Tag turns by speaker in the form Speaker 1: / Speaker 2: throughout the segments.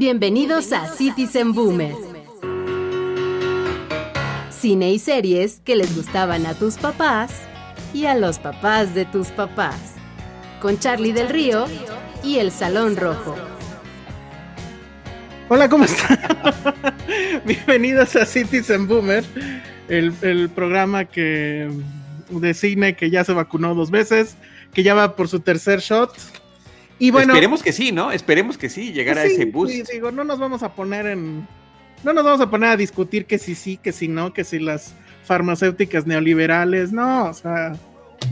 Speaker 1: Bienvenidos a Citizen Boomer. Cine y series que les gustaban a tus papás y a los papás de tus papás. Con Charlie del Río y El Salón Rojo.
Speaker 2: Hola, ¿cómo están? Bienvenidos a Citizen Boomer, el, el, programa que de cine que ya se vacunó dos veces, que ya va por su tercer shot.
Speaker 3: Y bueno, esperemos que sí, ¿no? Esperemos que sí, llegar a ese boost.
Speaker 2: Sí, digo, no nos vamos a poner en. No nos vamos a poner a discutir que si sí, que si no, que si las farmacéuticas neoliberales, no, o sea,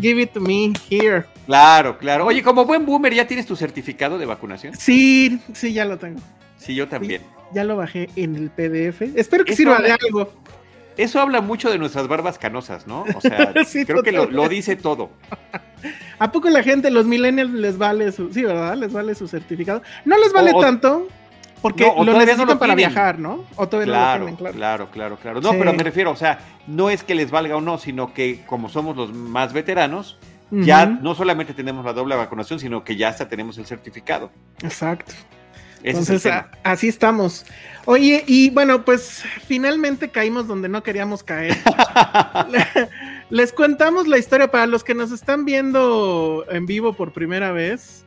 Speaker 2: give it to me here.
Speaker 3: Claro, claro. Oye, como buen boomer, ¿ya tienes tu certificado de vacunación?
Speaker 2: Sí, sí, ya lo tengo.
Speaker 3: Sí, yo también.
Speaker 2: Sí, ya lo bajé en el PDF. Espero que sirva de algo.
Speaker 3: Eso habla mucho de nuestras barbas canosas, ¿no? O sea, sí, creo que lo, lo, dice todo.
Speaker 2: ¿A poco la gente, los millennials, les vale su. Sí, ¿verdad? Les vale su certificado. No les vale o, tanto. Porque no, lo necesitan no lo para viajar, ¿no?
Speaker 3: O todavía claro, no lo tienen, claro. Claro, claro, claro. No, sí. pero me refiero, o sea, no es que les valga o no, sino que como somos los más veteranos, uh -huh. ya no solamente tenemos la doble vacunación, sino que ya hasta tenemos el certificado.
Speaker 2: Exacto. Entonces, es a, así estamos. Oye, y bueno, pues finalmente caímos donde no queríamos caer. Les contamos la historia. Para los que nos están viendo en vivo por primera vez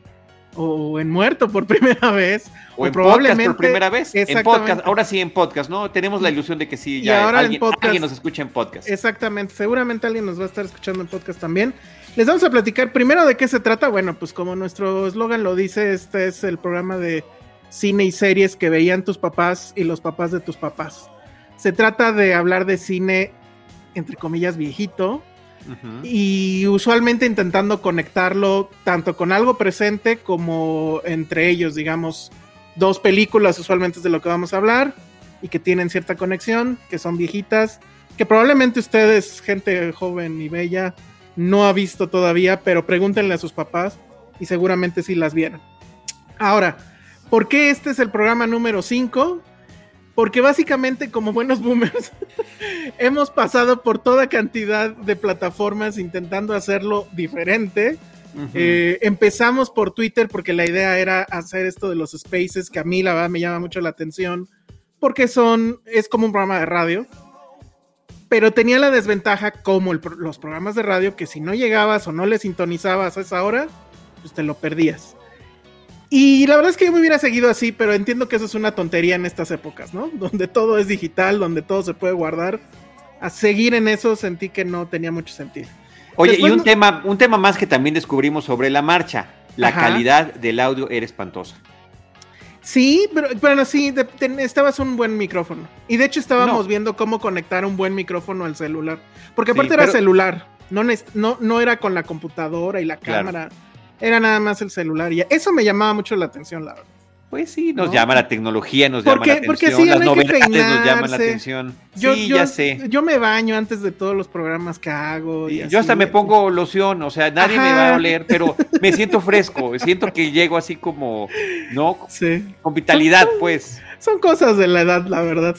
Speaker 2: o en muerto por primera vez
Speaker 3: o, o en probablemente podcast por primera vez en podcast. Ahora sí en podcast no tenemos la ilusión de que sí ya
Speaker 2: ahora
Speaker 3: alguien,
Speaker 2: en podcast,
Speaker 3: alguien nos escucha en podcast.
Speaker 2: Exactamente. Seguramente alguien nos va a estar escuchando en podcast también. Les vamos a platicar primero de qué se trata. Bueno pues como nuestro eslogan lo dice este es el programa de cine y series que veían tus papás y los papás de tus papás se trata de hablar de cine entre comillas viejito Uh -huh. y usualmente intentando conectarlo tanto con algo presente como entre ellos, digamos, dos películas usualmente es de lo que vamos a hablar y que tienen cierta conexión, que son viejitas, que probablemente ustedes, gente joven y bella, no ha visto todavía, pero pregúntenle a sus papás y seguramente sí las vieron. Ahora, ¿por qué este es el programa número 5? Porque básicamente como buenos boomers hemos pasado por toda cantidad de plataformas intentando hacerlo diferente. Uh -huh. eh, empezamos por Twitter porque la idea era hacer esto de los spaces que a mí la verdad me llama mucho la atención porque son, es como un programa de radio. Pero tenía la desventaja como el, los programas de radio que si no llegabas o no le sintonizabas a esa hora, pues te lo perdías. Y la verdad es que yo me hubiera seguido así, pero entiendo que eso es una tontería en estas épocas, ¿no? Donde todo es digital, donde todo se puede guardar. A seguir en eso sentí que no tenía mucho sentido.
Speaker 3: Oye, Después, y un, no... tema, un tema más que también descubrimos sobre la marcha. La Ajá. calidad del audio era espantosa.
Speaker 2: Sí, pero, pero sí, de, estabas un buen micrófono. Y de hecho estábamos no. viendo cómo conectar un buen micrófono al celular. Porque aparte sí, pero... era celular, no, no, no era con la computadora y la cámara. Era nada más el celular y eso me llamaba mucho la atención, la verdad.
Speaker 3: Pues sí, nos llama la tecnología, nos llama la atención, las novedades nos llaman la atención.
Speaker 2: Yo, sí, ya sé. Yo me baño antes de todos los programas que hago.
Speaker 3: Y yo hasta me pongo loción, o sea, nadie me va a oler, pero me siento fresco, siento que llego así como, ¿no? Sí. Con vitalidad, pues.
Speaker 2: Son cosas de la edad, la verdad.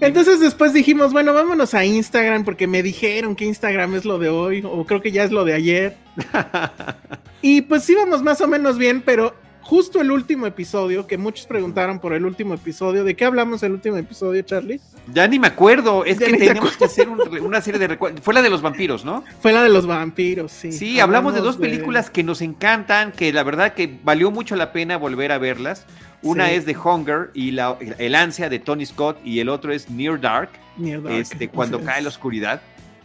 Speaker 2: Entonces después dijimos, bueno, vámonos a Instagram porque me dijeron que Instagram es lo de hoy, o creo que ya es lo de ayer. y pues íbamos más o menos bien, pero justo el último episodio, que muchos preguntaron por el último episodio. ¿De qué hablamos el último episodio, Charlie?
Speaker 3: Ya ni me acuerdo. Es que teníamos que hacer una serie de recuerdos. Fue la de los vampiros, ¿no?
Speaker 2: Fue la de los vampiros, sí.
Speaker 3: Sí, hablamos, de dos películas que nos encantan, que la verdad que valió mucho la pena volver a verlas. Una es The Hunger y la, el ansia de Tony Scott y el otro es Near Dark, Near Dark este, cuando cae la oscuridad.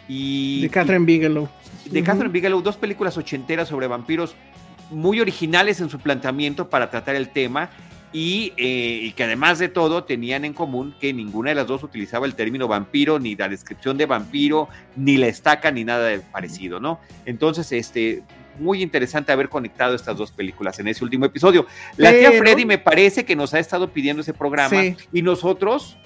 Speaker 3: Y,
Speaker 2: de Catherine Bigelow.
Speaker 3: De Catherine Bigelow, dos películas ochenteras sobre vampiros muy originales en su planteamiento para tratar el tema y, eh, y, que además de todo tenían en común que ninguna de las dos utilizaba el término vampiro, ni la descripción de vampiro, ni la estaca, ni nada de parecido, ¿no? Entonces, este, muy interesante haber conectado estas dos películas en ese último episodio. La tía Freddy me parece que nos ha estado pidiendo ese programa y nosotros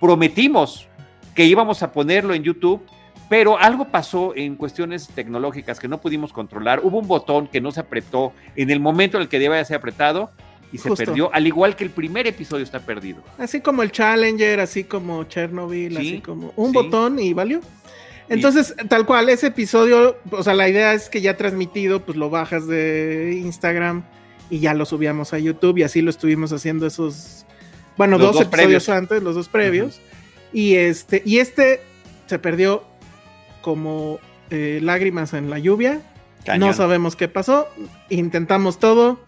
Speaker 3: prometimos que íbamos a ponerlo en YouTube pero algo pasó en cuestiones tecnológicas que no pudimos controlar. Hubo un botón que no se apretó en el momento en el que debía ser apretado y se perdió, al igual que el primer episodio está perdido.
Speaker 2: Así como el Challenger, así como Chernobyl, así como un botón y valió. Entonces, tal cual, ese episodio, o sea, la idea es que ya transmitido, pues lo bajas de Instagram y ya lo subíamos a YouTube y así lo estuvimos haciendo esos, bueno, dos, episodios antes, los dos previos. Y este, y este se perdió como eh, lágrimas en la lluvia. No sabemos qué pasó. Intentamos todo.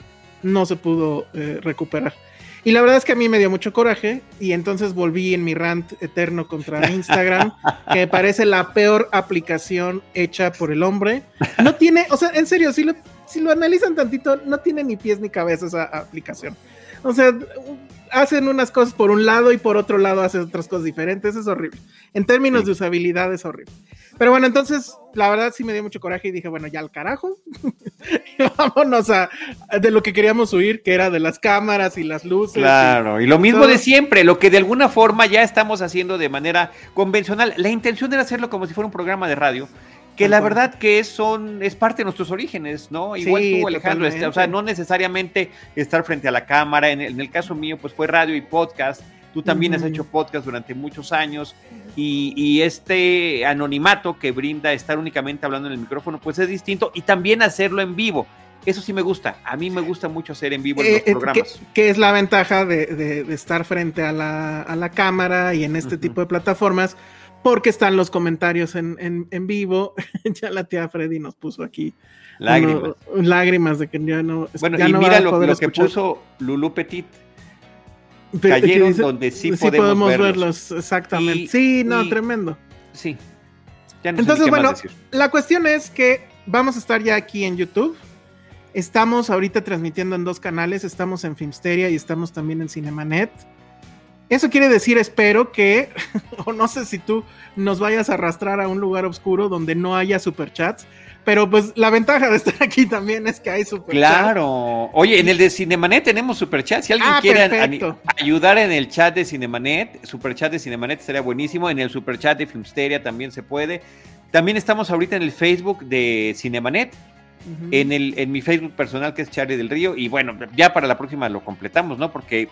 Speaker 2: No se pudo eh, recuperar. Y la verdad es que a mí me dio mucho coraje y entonces volví en mi rant eterno contra Instagram, que me parece la peor aplicación hecha por el hombre. No tiene, o sea, en serio, si lo, si lo analizan tantito, no tiene ni pies ni cabeza esa aplicación. O sea, hacen unas cosas por un lado y por otro lado hacen otras cosas diferentes, es horrible. En términos de usabilidad es horrible. Pero bueno, entonces, la verdad sí me dio mucho coraje y dije, bueno, ya al carajo. Vámonos a, de lo que queríamos huir, que era de las cámaras y las luces.
Speaker 3: Claro, y, lo mismo de siempre, lo que de alguna forma ya estamos haciendo de manera convencional. La intención era hacerlo como si fuera un programa de radio. Que la verdad que es, son, es parte de nuestros orígenes, ¿no? Igual tú, Alejandro, este, o sea, no necesariamente estar frente a la cámara, en el, en el caso mío, pues fue radio y podcast, Tú también has hecho podcast durante muchos años y, este anonimato que brinda estar únicamente hablando en el micrófono, pues es distinto y también hacerlo en vivo. Eso sí me gusta. A mí me gusta mucho hacer en vivo en los eh, eh, programas.
Speaker 2: ¿Qué, es la ventaja de, estar frente a la, cámara y en este tipo de plataformas? Porque están los comentarios en, vivo. ya la tía Freddy nos puso aquí lágrimas, lágrimas de que ya no.
Speaker 3: Bueno, y mira lo, lo que puso Lulu Petit cayeron donde sí, podemos, verlos.
Speaker 2: Exactamente. sí, no, tremendo.
Speaker 3: Sí.
Speaker 2: Entonces, bueno, la cuestión es que vamos a estar ya aquí en YouTube. Estamos ahorita transmitiendo en dos canales. Estamos en Filmsteria y estamos también en Cinemanet. Eso quiere decir, espero que, o no sé si tú nos vayas a arrastrar a un lugar oscuro donde no haya superchats pero pues la ventaja de estar aquí también es que hay superchat.
Speaker 3: Claro. Oye, en el de Cinemanet tenemos superchat. Si alguien ah, quiere ayudar en el chat de Cinemanet, superchat de Cinemanet estaría buenísimo. En el superchat de Filmsteria también se puede. También estamos ahorita en el Facebook de Cinemanet. en, el, en mi Facebook personal que es Charlie del Río y bueno, ya para la próxima lo completamos, ¿no? Porque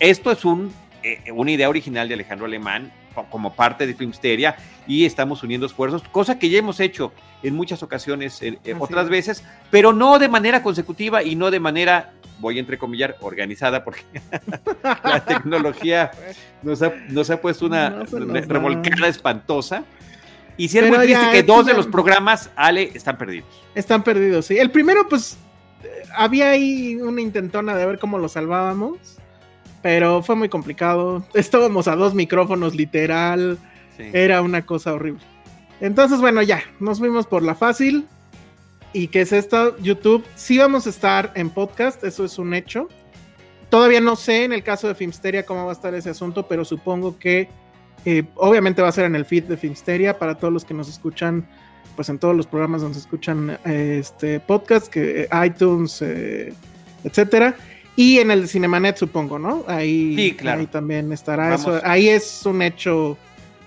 Speaker 3: esto es un eh, una idea original de Alejandro Alemán como parte de Filmsteria y estamos uniendo esfuerzos, cosa que ya hemos hecho en muchas ocasiones, eh, otras veces, pero no de manera consecutiva y no de manera, voy a entrecomillar, organizada, porque la tecnología nos ha, nos ha puesto una revolcada espantosa. Y si es muy triste que dos de los programas, Ale, están perdidos.
Speaker 2: Están perdidos, sí. El primero, pues, eh, había ahí una intentona de ver cómo lo salvábamos pero fue muy complicado. Estábamos a dos micrófonos literal. Era una cosa horrible. Entonces, bueno, ya, nos fuimos por la fácil. ¿Y qué es esto? YouTube. Sí vamos a estar en podcast, eso es un hecho. Todavía no sé en el caso de Filmsteria cómo va a estar ese asunto, pero supongo que eh, obviamente va a ser en el feed de Filmsteria para todos los que nos escuchan, pues en todos los programas donde se escuchan eh, este podcast, que eh, iTunes, etcétera. Y en el de Cinemanet, supongo, ¿no? Ahí, ahí también estará eso. Ahí es un hecho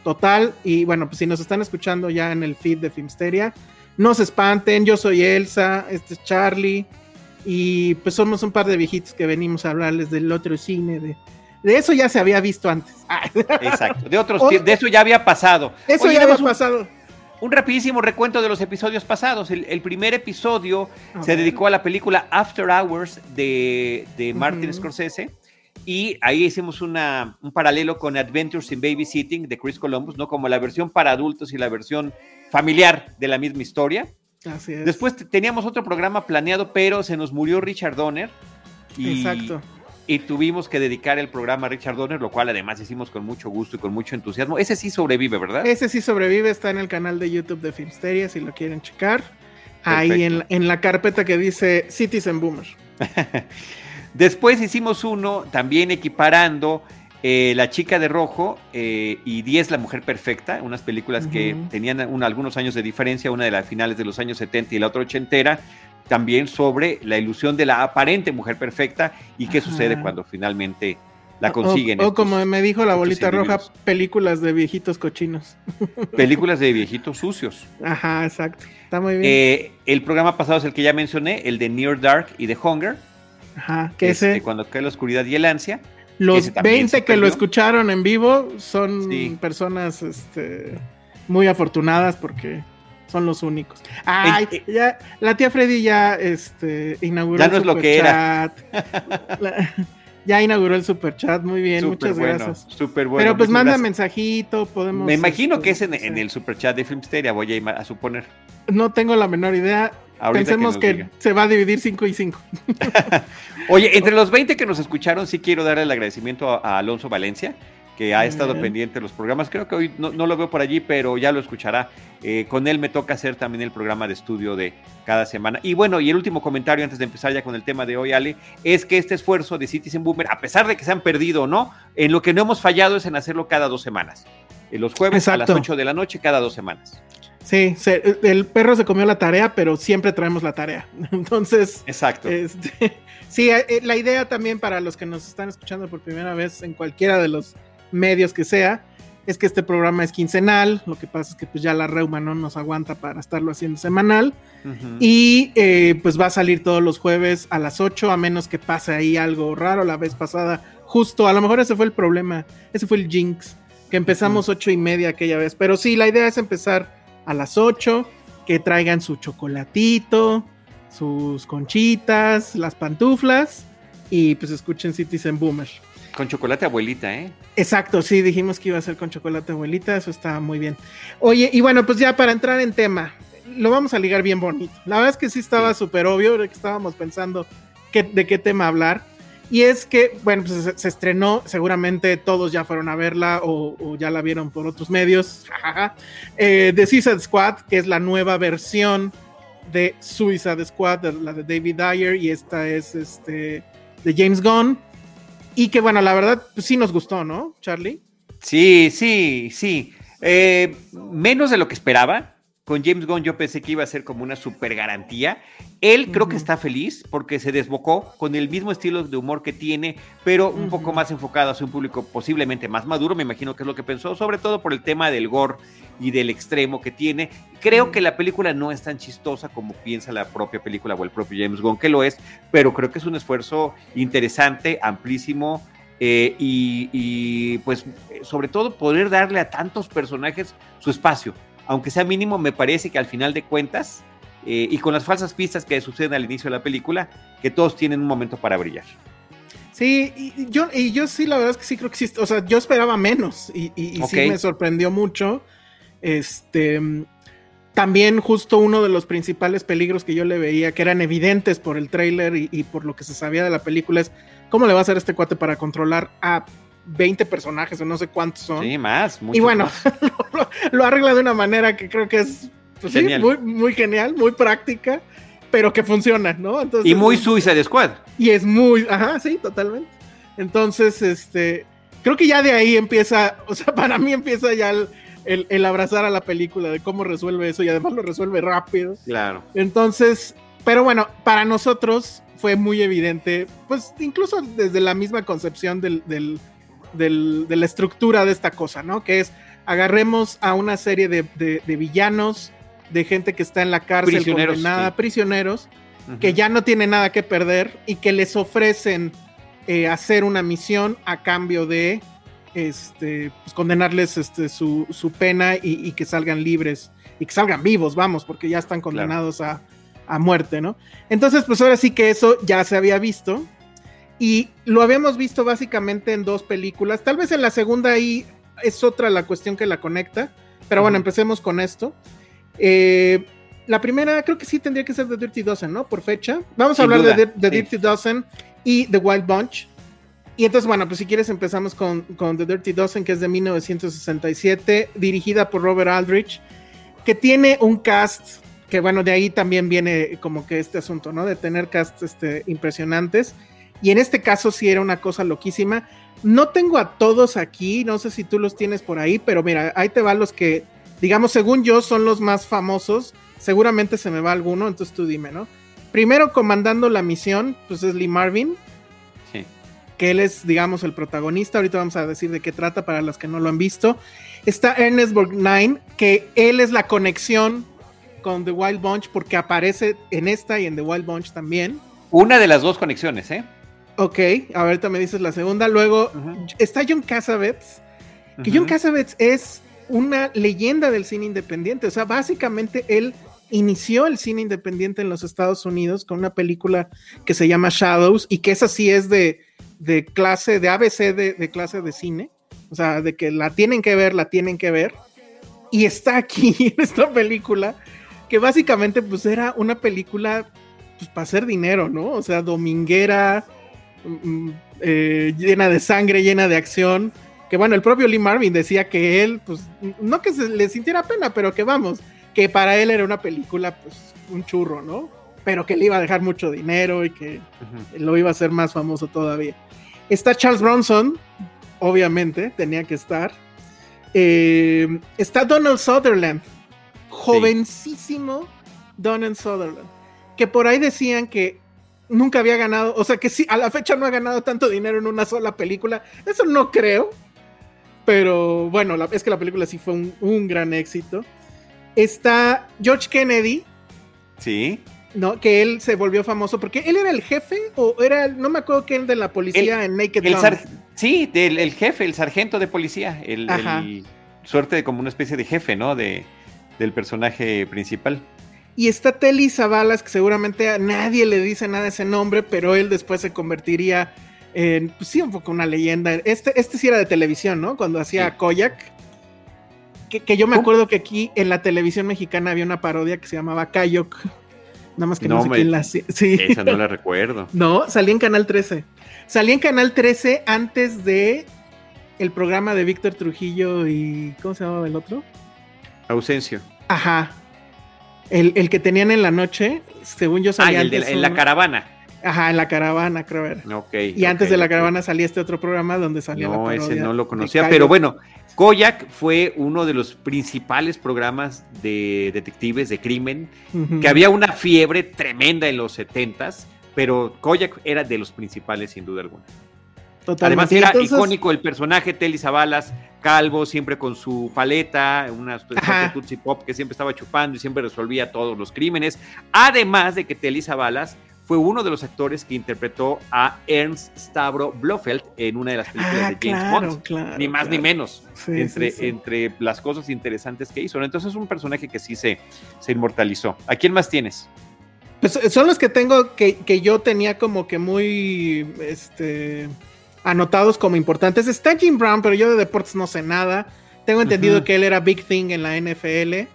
Speaker 2: total. Y bueno, pues si nos están escuchando ya en el feed de Filmsteria, no se espanten. Yo soy Elsa, este es Charlie. Y pues somos un par de viejitos que venimos a hablarles del otro cine, de, de eso ya se había visto antes.
Speaker 3: Exacto, de otros de eso ya había pasado.
Speaker 2: Eso ya había pasado.
Speaker 3: Un rapidísimo recuento de los episodios pasados. El, primer episodio se dedicó a la película After Hours de, Martin Scorsese. Y ahí hicimos una, un paralelo con Adventures in Babysitting de Chris Columbus, ¿no? Como la versión para adultos y la versión familiar de la misma historia.
Speaker 2: Así es.
Speaker 3: Después teníamos otro programa planeado, pero se nos murió Richard Donner.
Speaker 2: Exacto.
Speaker 3: Y tuvimos que dedicar el programa a Richard Donner, lo cual además hicimos con mucho gusto y con mucho entusiasmo. Ese sí sobrevive, ¿verdad?
Speaker 2: Ese sí sobrevive, está en el canal de YouTube de Filmsteria, si lo quieren checar. Ahí en, en, la carpeta que dice Citizen Boomer.
Speaker 3: Después hicimos uno también equiparando eh, La chica de rojo eh, y Diez, la mujer perfecta, unas películas que tenían algunos años de diferencia, una de las finales de los años 70 y la otra ochentera, también sobre la ilusión de la aparente mujer perfecta y qué sucede cuando finalmente la consiguen.
Speaker 2: O, como me dijo la bolita roja, películas de viejitos cochinos.
Speaker 3: Películas de viejitos sucios.
Speaker 2: Ajá, exacto. Está muy bien.
Speaker 3: Eh, el programa pasado es el que ya mencioné, el de Near Dark y de Hunger.
Speaker 2: Ajá, que ese.
Speaker 3: Cuando cae la oscuridad y el ansia.
Speaker 2: Los 20 que lo escucharon en vivo son personas este, muy afortunadas porque son los únicos. Ay, eh, ya, la tía Freddy ya este, inauguró
Speaker 3: ya no es lo que era.
Speaker 2: ya inauguró el super chat, muy bien, muchas gracias.
Speaker 3: Super bueno.
Speaker 2: Pero pues manda mensajito, podemos.
Speaker 3: Me imagino que es en, este, el super chat de Filmsteria, voy a, a suponer.
Speaker 2: No tengo la menor idea. Pensemos que, se va a dividir 5 y 5.
Speaker 3: Oye, entre los 20 que nos escucharon, sí quiero dar el agradecimiento a, Alonso Valencia, que ha estado pendiente de los programas. Creo que hoy no, lo veo por allí, pero ya lo escuchará. Eh, con él me toca hacer también el programa de estudio de cada semana. Y bueno, y el último comentario antes de empezar ya con el tema de hoy, Ale, es que este esfuerzo de Citizen Boomer, a pesar de que se han perdido o no, en lo que no hemos fallado es en hacerlo cada dos semanas. En los jueves a las 8 de la noche, cada dos semanas.
Speaker 2: Sí, el perro se comió la tarea, pero siempre traemos la tarea. Entonces,
Speaker 3: exacto.
Speaker 2: Este, sí, eh, eh, la idea también para los que nos están escuchando por primera vez en cualquiera de los medios que sea, es que este programa es quincenal. Lo que pasa es que pues ya la reuma no nos aguanta para estarlo haciendo semanal. Y eh, pues va a salir todos los jueves a las 8, a menos que pase ahí algo raro la vez pasada. Justo, a lo mejor ese fue el problema, ese fue el jinx, que empezamos ocho y media aquella vez. Pero sí, la idea es empezar a las 8, que traigan su chocolatito, sus conchitas, las pantuflas y pues escuchen Citizen Boomer.
Speaker 3: Con chocolate abuelita, ¿eh?
Speaker 2: Exacto, sí, dijimos que iba a ser con chocolate abuelita, eso está muy bien. Oye, y bueno, pues ya para entrar en tema, lo vamos a ligar bien bonito. La verdad es que sí estaba súper obvio, que estábamos pensando de qué tema hablar. Y es que, bueno, pues se, estrenó, seguramente todos ya fueron a verla o, ya la vieron por otros medios. eh, The Suicide Squad, que es la nueva versión de Suicide Squad, la de David Dyer, y esta es este de James Gunn. Y que, bueno, la verdad, pues sí nos gustó, ¿no, Charlie?
Speaker 3: Sí, sí, sí. Eh, menos de lo que esperaba con James Gunn yo pensé que iba a ser como una super garantía. Él creo que está feliz porque se desbocó con el mismo estilo de humor que tiene, pero un poco más enfocado hacia un público posiblemente más maduro, me imagino que es lo que pensó, sobre todo por el tema del gore y del extremo que tiene. Creo que la película no es tan chistosa como piensa la propia película o el propio James Gunn que lo es, pero creo que es un esfuerzo interesante, amplísimo. Eh, y, y pues sobre todo poder darle a tantos personajes su espacio, aunque sea mínimo, me parece que al final de cuentas, eh, y con las falsas pistas que suceden al inicio de la película, que todos tienen un momento para brillar.
Speaker 2: Sí, y yo, y yo sí, la verdad es que sí creo que sí, o sea, yo esperaba menos y, sí me sorprendió mucho. Este, también justo uno de los principales peligros que yo le veía, que eran evidentes por el tráiler y, y, por lo que se sabía de la película, es cómo le va a hacer este cuate para controlar a 20 personajes o no sé cuántos son.
Speaker 3: Sí, más.
Speaker 2: Y bueno, lo, arregla de una manera que creo que es pues muy, muy genial, muy práctica, pero que funciona, ¿no?
Speaker 3: y muy Suicide Squad.
Speaker 2: Y es muy, ajá, sí, totalmente. Entonces, este, creo que ya de ahí empieza, o sea, para mí empieza ya el, el, abrazar a la película de cómo resuelve eso y además lo resuelve rápido.
Speaker 3: Claro.
Speaker 2: Entonces, pero bueno, para nosotros fue muy evidente, pues incluso desde la misma concepción del, de la estructura de esta cosa, ¿no? Que es agarremos a una serie de, villanos, de gente que está en la cárcel prisioneros, condenada, prisioneros, que ya no tienen nada que perder y que les ofrecen eh, hacer una misión a cambio de este, pues, condenarles este, su, pena y, que salgan libres y que salgan vivos, vamos, porque ya están condenados a, a muerte, ¿no? Entonces, pues ahora sí que eso ya se había visto. Y lo habíamos visto básicamente en dos películas. Tal vez en la segunda ahí es otra la cuestión que la conecta. Pero bueno, empecemos con esto. Eh, la primera creo que sí tendría que ser The Dirty Dozen, ¿no? Por fecha. Vamos a hablar de, The Dirty Dozen y The Wild Bunch. Y entonces, bueno, pues si quieres empezamos con, con The Dirty Dozen, que es de 1967, dirigida por Robert Aldrich, que tiene un cast que bueno, de ahí también viene como que este asunto, ¿no? De tener cast este, impresionantes. Y en este caso sí era una cosa loquísima. No tengo a todos aquí, no sé si tú los tienes por ahí, pero mira, ahí te van los que, digamos, según yo, son los más famosos. Seguramente se me va alguno, entonces tú dime, ¿no? Primero comandando la misión, pues es Lee Marvin. Sí. Que él es, digamos, el protagonista. Ahorita vamos a decir de qué trata para los que no lo han visto. Está Ernest Borgnine, que él es la conexión con The Wild Bunch porque aparece en esta y en The Wild Bunch también.
Speaker 3: Una de las dos conexiones, ¿eh?
Speaker 2: Ok, ahorita me dices la segunda. Luego está John Cassavetes, que John Cassavetes es una leyenda del cine independiente. O sea, básicamente él inició el cine independiente en los Estados Unidos con una película que se llama Shadows y que esa sí es de, de clase, de ABC de, de, clase de cine. O sea, de que la tienen que ver, la tienen que ver. Y está aquí en esta película que básicamente pues era una película pues para hacer dinero, ¿no? O sea, dominguera, eh, llena de sangre, llena de acción. Que bueno, el propio Lee Marvin decía que él, pues, no que se le sintiera pena, pero que vamos, que para él era una película, pues, un churro, ¿no? Pero que le iba a dejar mucho dinero y que lo iba a hacer más famoso todavía. Está Charles Bronson, obviamente, tenía que estar. Eh, está Donald Sutherland, jovencísimo Donald Sutherland, que por ahí decían que nunca había ganado, o sea que sí, a la fecha no ha ganado tanto dinero en una sola película. Eso no creo, pero bueno, es que la película sí fue un, gran éxito. Está George Kennedy.
Speaker 3: Sí.
Speaker 2: ¿no? Que él se volvió famoso porque él era el jefe o era, no me acuerdo quién de la policía en Naked
Speaker 3: el Sí, el jefe, el sargento de policía, el, el, suerte de como una especie de jefe, ¿no? De, del personaje principal.
Speaker 2: Y está Telly Savalas, que seguramente a nadie le dice nada ese nombre, pero él después se convertiría en, pues sí, un poco una leyenda. Este, este sí era de televisión, ¿no? Cuando hacía Koyak. Que, yo me acuerdo que aquí en la televisión mexicana había una parodia que se llamaba Kayok. Nada más que no, sé quién la hacía. Sí.
Speaker 3: Esa no la recuerdo.
Speaker 2: no, salía en Canal 13. Salía en Canal 13 antes de el programa de Víctor Trujillo y. ¿Cómo se llamaba el otro?
Speaker 3: Ausencio.
Speaker 2: Ajá. El, que tenían en la noche, según yo
Speaker 3: salía. Ah, el en la caravana.
Speaker 2: Ajá, en la caravana, creo ver.
Speaker 3: Ok.
Speaker 2: y antes de la caravana salía este otro programa donde salía
Speaker 3: no, ese no lo conocía, pero bueno, Koyak fue uno de los principales programas de detectives de crimen, que había una fiebre tremenda en los setentas, pero Koyak era de los principales sin duda alguna. Además era icónico el personaje Telly Zabalas, calvo, siempre con su paleta, una especie de Tutsi Pop que siempre estaba chupando y siempre resolvía todos los crímenes. Además de que Telly Zabalas fue uno de los actores que interpretó a Ernst Stavro Blofeld en una de las películas ah, de James Bond. ni más ni menos. entre, entre las cosas interesantes que hizo. Entonces es un personaje que sí se, se inmortalizó. ¿A quién más tienes?
Speaker 2: Pues son los que tengo que, que yo tenía como que muy este anotados como importantes. Está Jim Brown, pero yo de deportes no sé nada. Tengo entendido que él era Big Thing en la NFL.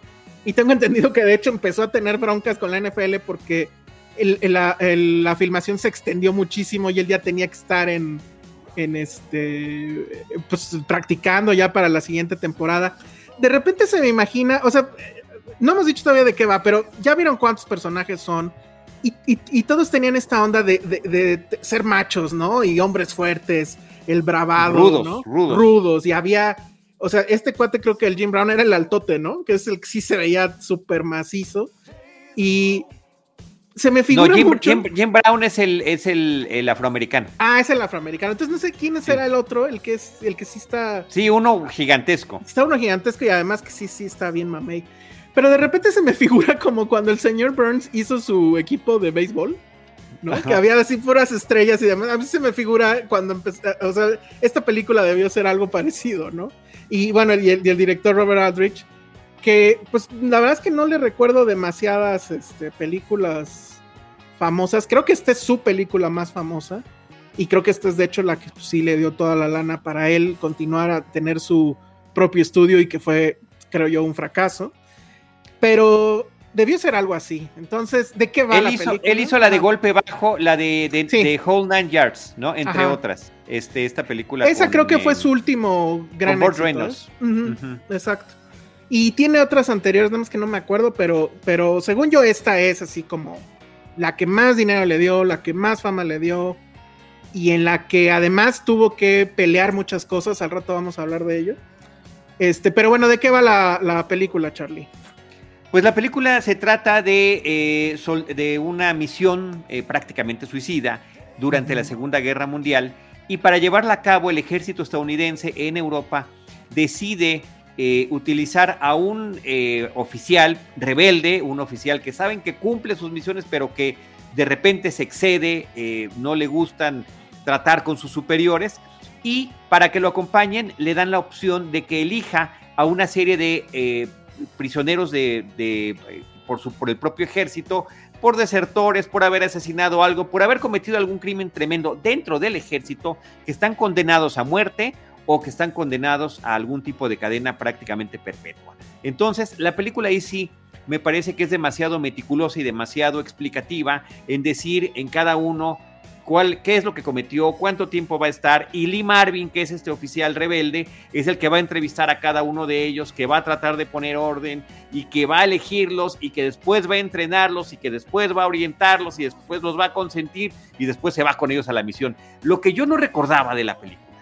Speaker 2: Y tengo entendido que de hecho empezó a tener broncas con la NFL porque la, filmación se extendió muchísimo y él ya tenía que estar en, en este, pues practicando ya para la siguiente temporada. De repente se me imagina, o sea, no hemos dicho todavía de qué va, pero ya vieron cuántos personajes son y, todos tenían esta onda de, ser machos, ¿no? Y hombres fuertes, el bravado, rudos, ¿no? Rudos. Rudos. Y había, o sea, este cuate creo que el Jim Brown era el altote, ¿no? Que es el que sí se veía súper macizo. Y se me figura
Speaker 3: Jim,
Speaker 2: mucho.
Speaker 3: Jim, Brown es el, es el, afroamericano.
Speaker 2: Ah, es el afroamericano. Entonces no sé quién será el otro, el que es, el que sí está.
Speaker 3: Sí, uno gigantesco.
Speaker 2: Está uno gigantesco y además que sí, sí está bien mamey. Pero de repente se me figura como cuando el señor Burns hizo su equipo de béisbol. ¿no? Que había así puras estrellas y demás. A mí se me figura cuando empezó, o sea, esta película debió ser algo parecido, ¿no? Y bueno, y el, director Robert Aldrich, que pues la verdad es que no le recuerdo demasiadas este, películas famosas. Creo que esta es su película más famosa. Y creo que esta es de hecho la que sí le dio toda la lana para él continuar a tener su propio estudio y que fue, creo yo, un fracaso. Pero debió ser algo así. Entonces, ¿de qué va
Speaker 3: él
Speaker 2: la
Speaker 3: hizo,
Speaker 2: película?
Speaker 3: Él hizo la de golpe bajo, la de, de, Whole Nine Yards, ¿no? Entre otras. Este, esta película.
Speaker 2: Esa creo que fue su último gran
Speaker 3: con éxito.
Speaker 2: ¿eh? Exacto. Y tiene otras anteriores, nada más que no me acuerdo, pero, pero según yo, esta es así como la que más dinero le dio, la que más fama le dio, y en la que además tuvo que pelear muchas cosas. Al rato vamos a hablar de ello. Este, pero bueno, ¿de qué va la, la película, Charlie?
Speaker 3: Pues la película se trata de, eh, de una misión eh, prácticamente suicida durante la Segunda Guerra Mundial y para llevarla a cabo el ejército estadounidense en Europa decide eh, utilizar a un oficial rebelde, un oficial que saben que cumple sus misiones pero que de repente se excede, no le gustan tratar con sus superiores y para que lo acompañen le dan la opción de que elija a una serie de prisioneros de, eh, por, su, por el propio ejército, por desertores, por haber asesinado algo, por haber cometido algún crimen tremendo dentro del ejército, que están condenados a muerte o que están condenados a algún tipo de cadena prácticamente perpetua. Entonces, la película ahí sí me parece que es demasiado meticulosa y demasiado explicativa en decir en cada uno cuál, qué es lo que cometió, cuánto tiempo va a estar. Y Lee Marvin, que es este oficial rebelde, es el que va a entrevistar a cada uno de ellos, que va a tratar de poner orden y que va a elegirlos y que después va a entrenarlos y que después va a orientarlos y después los va a consentir y después se va con ellos a la misión. Lo que yo no recordaba de la película.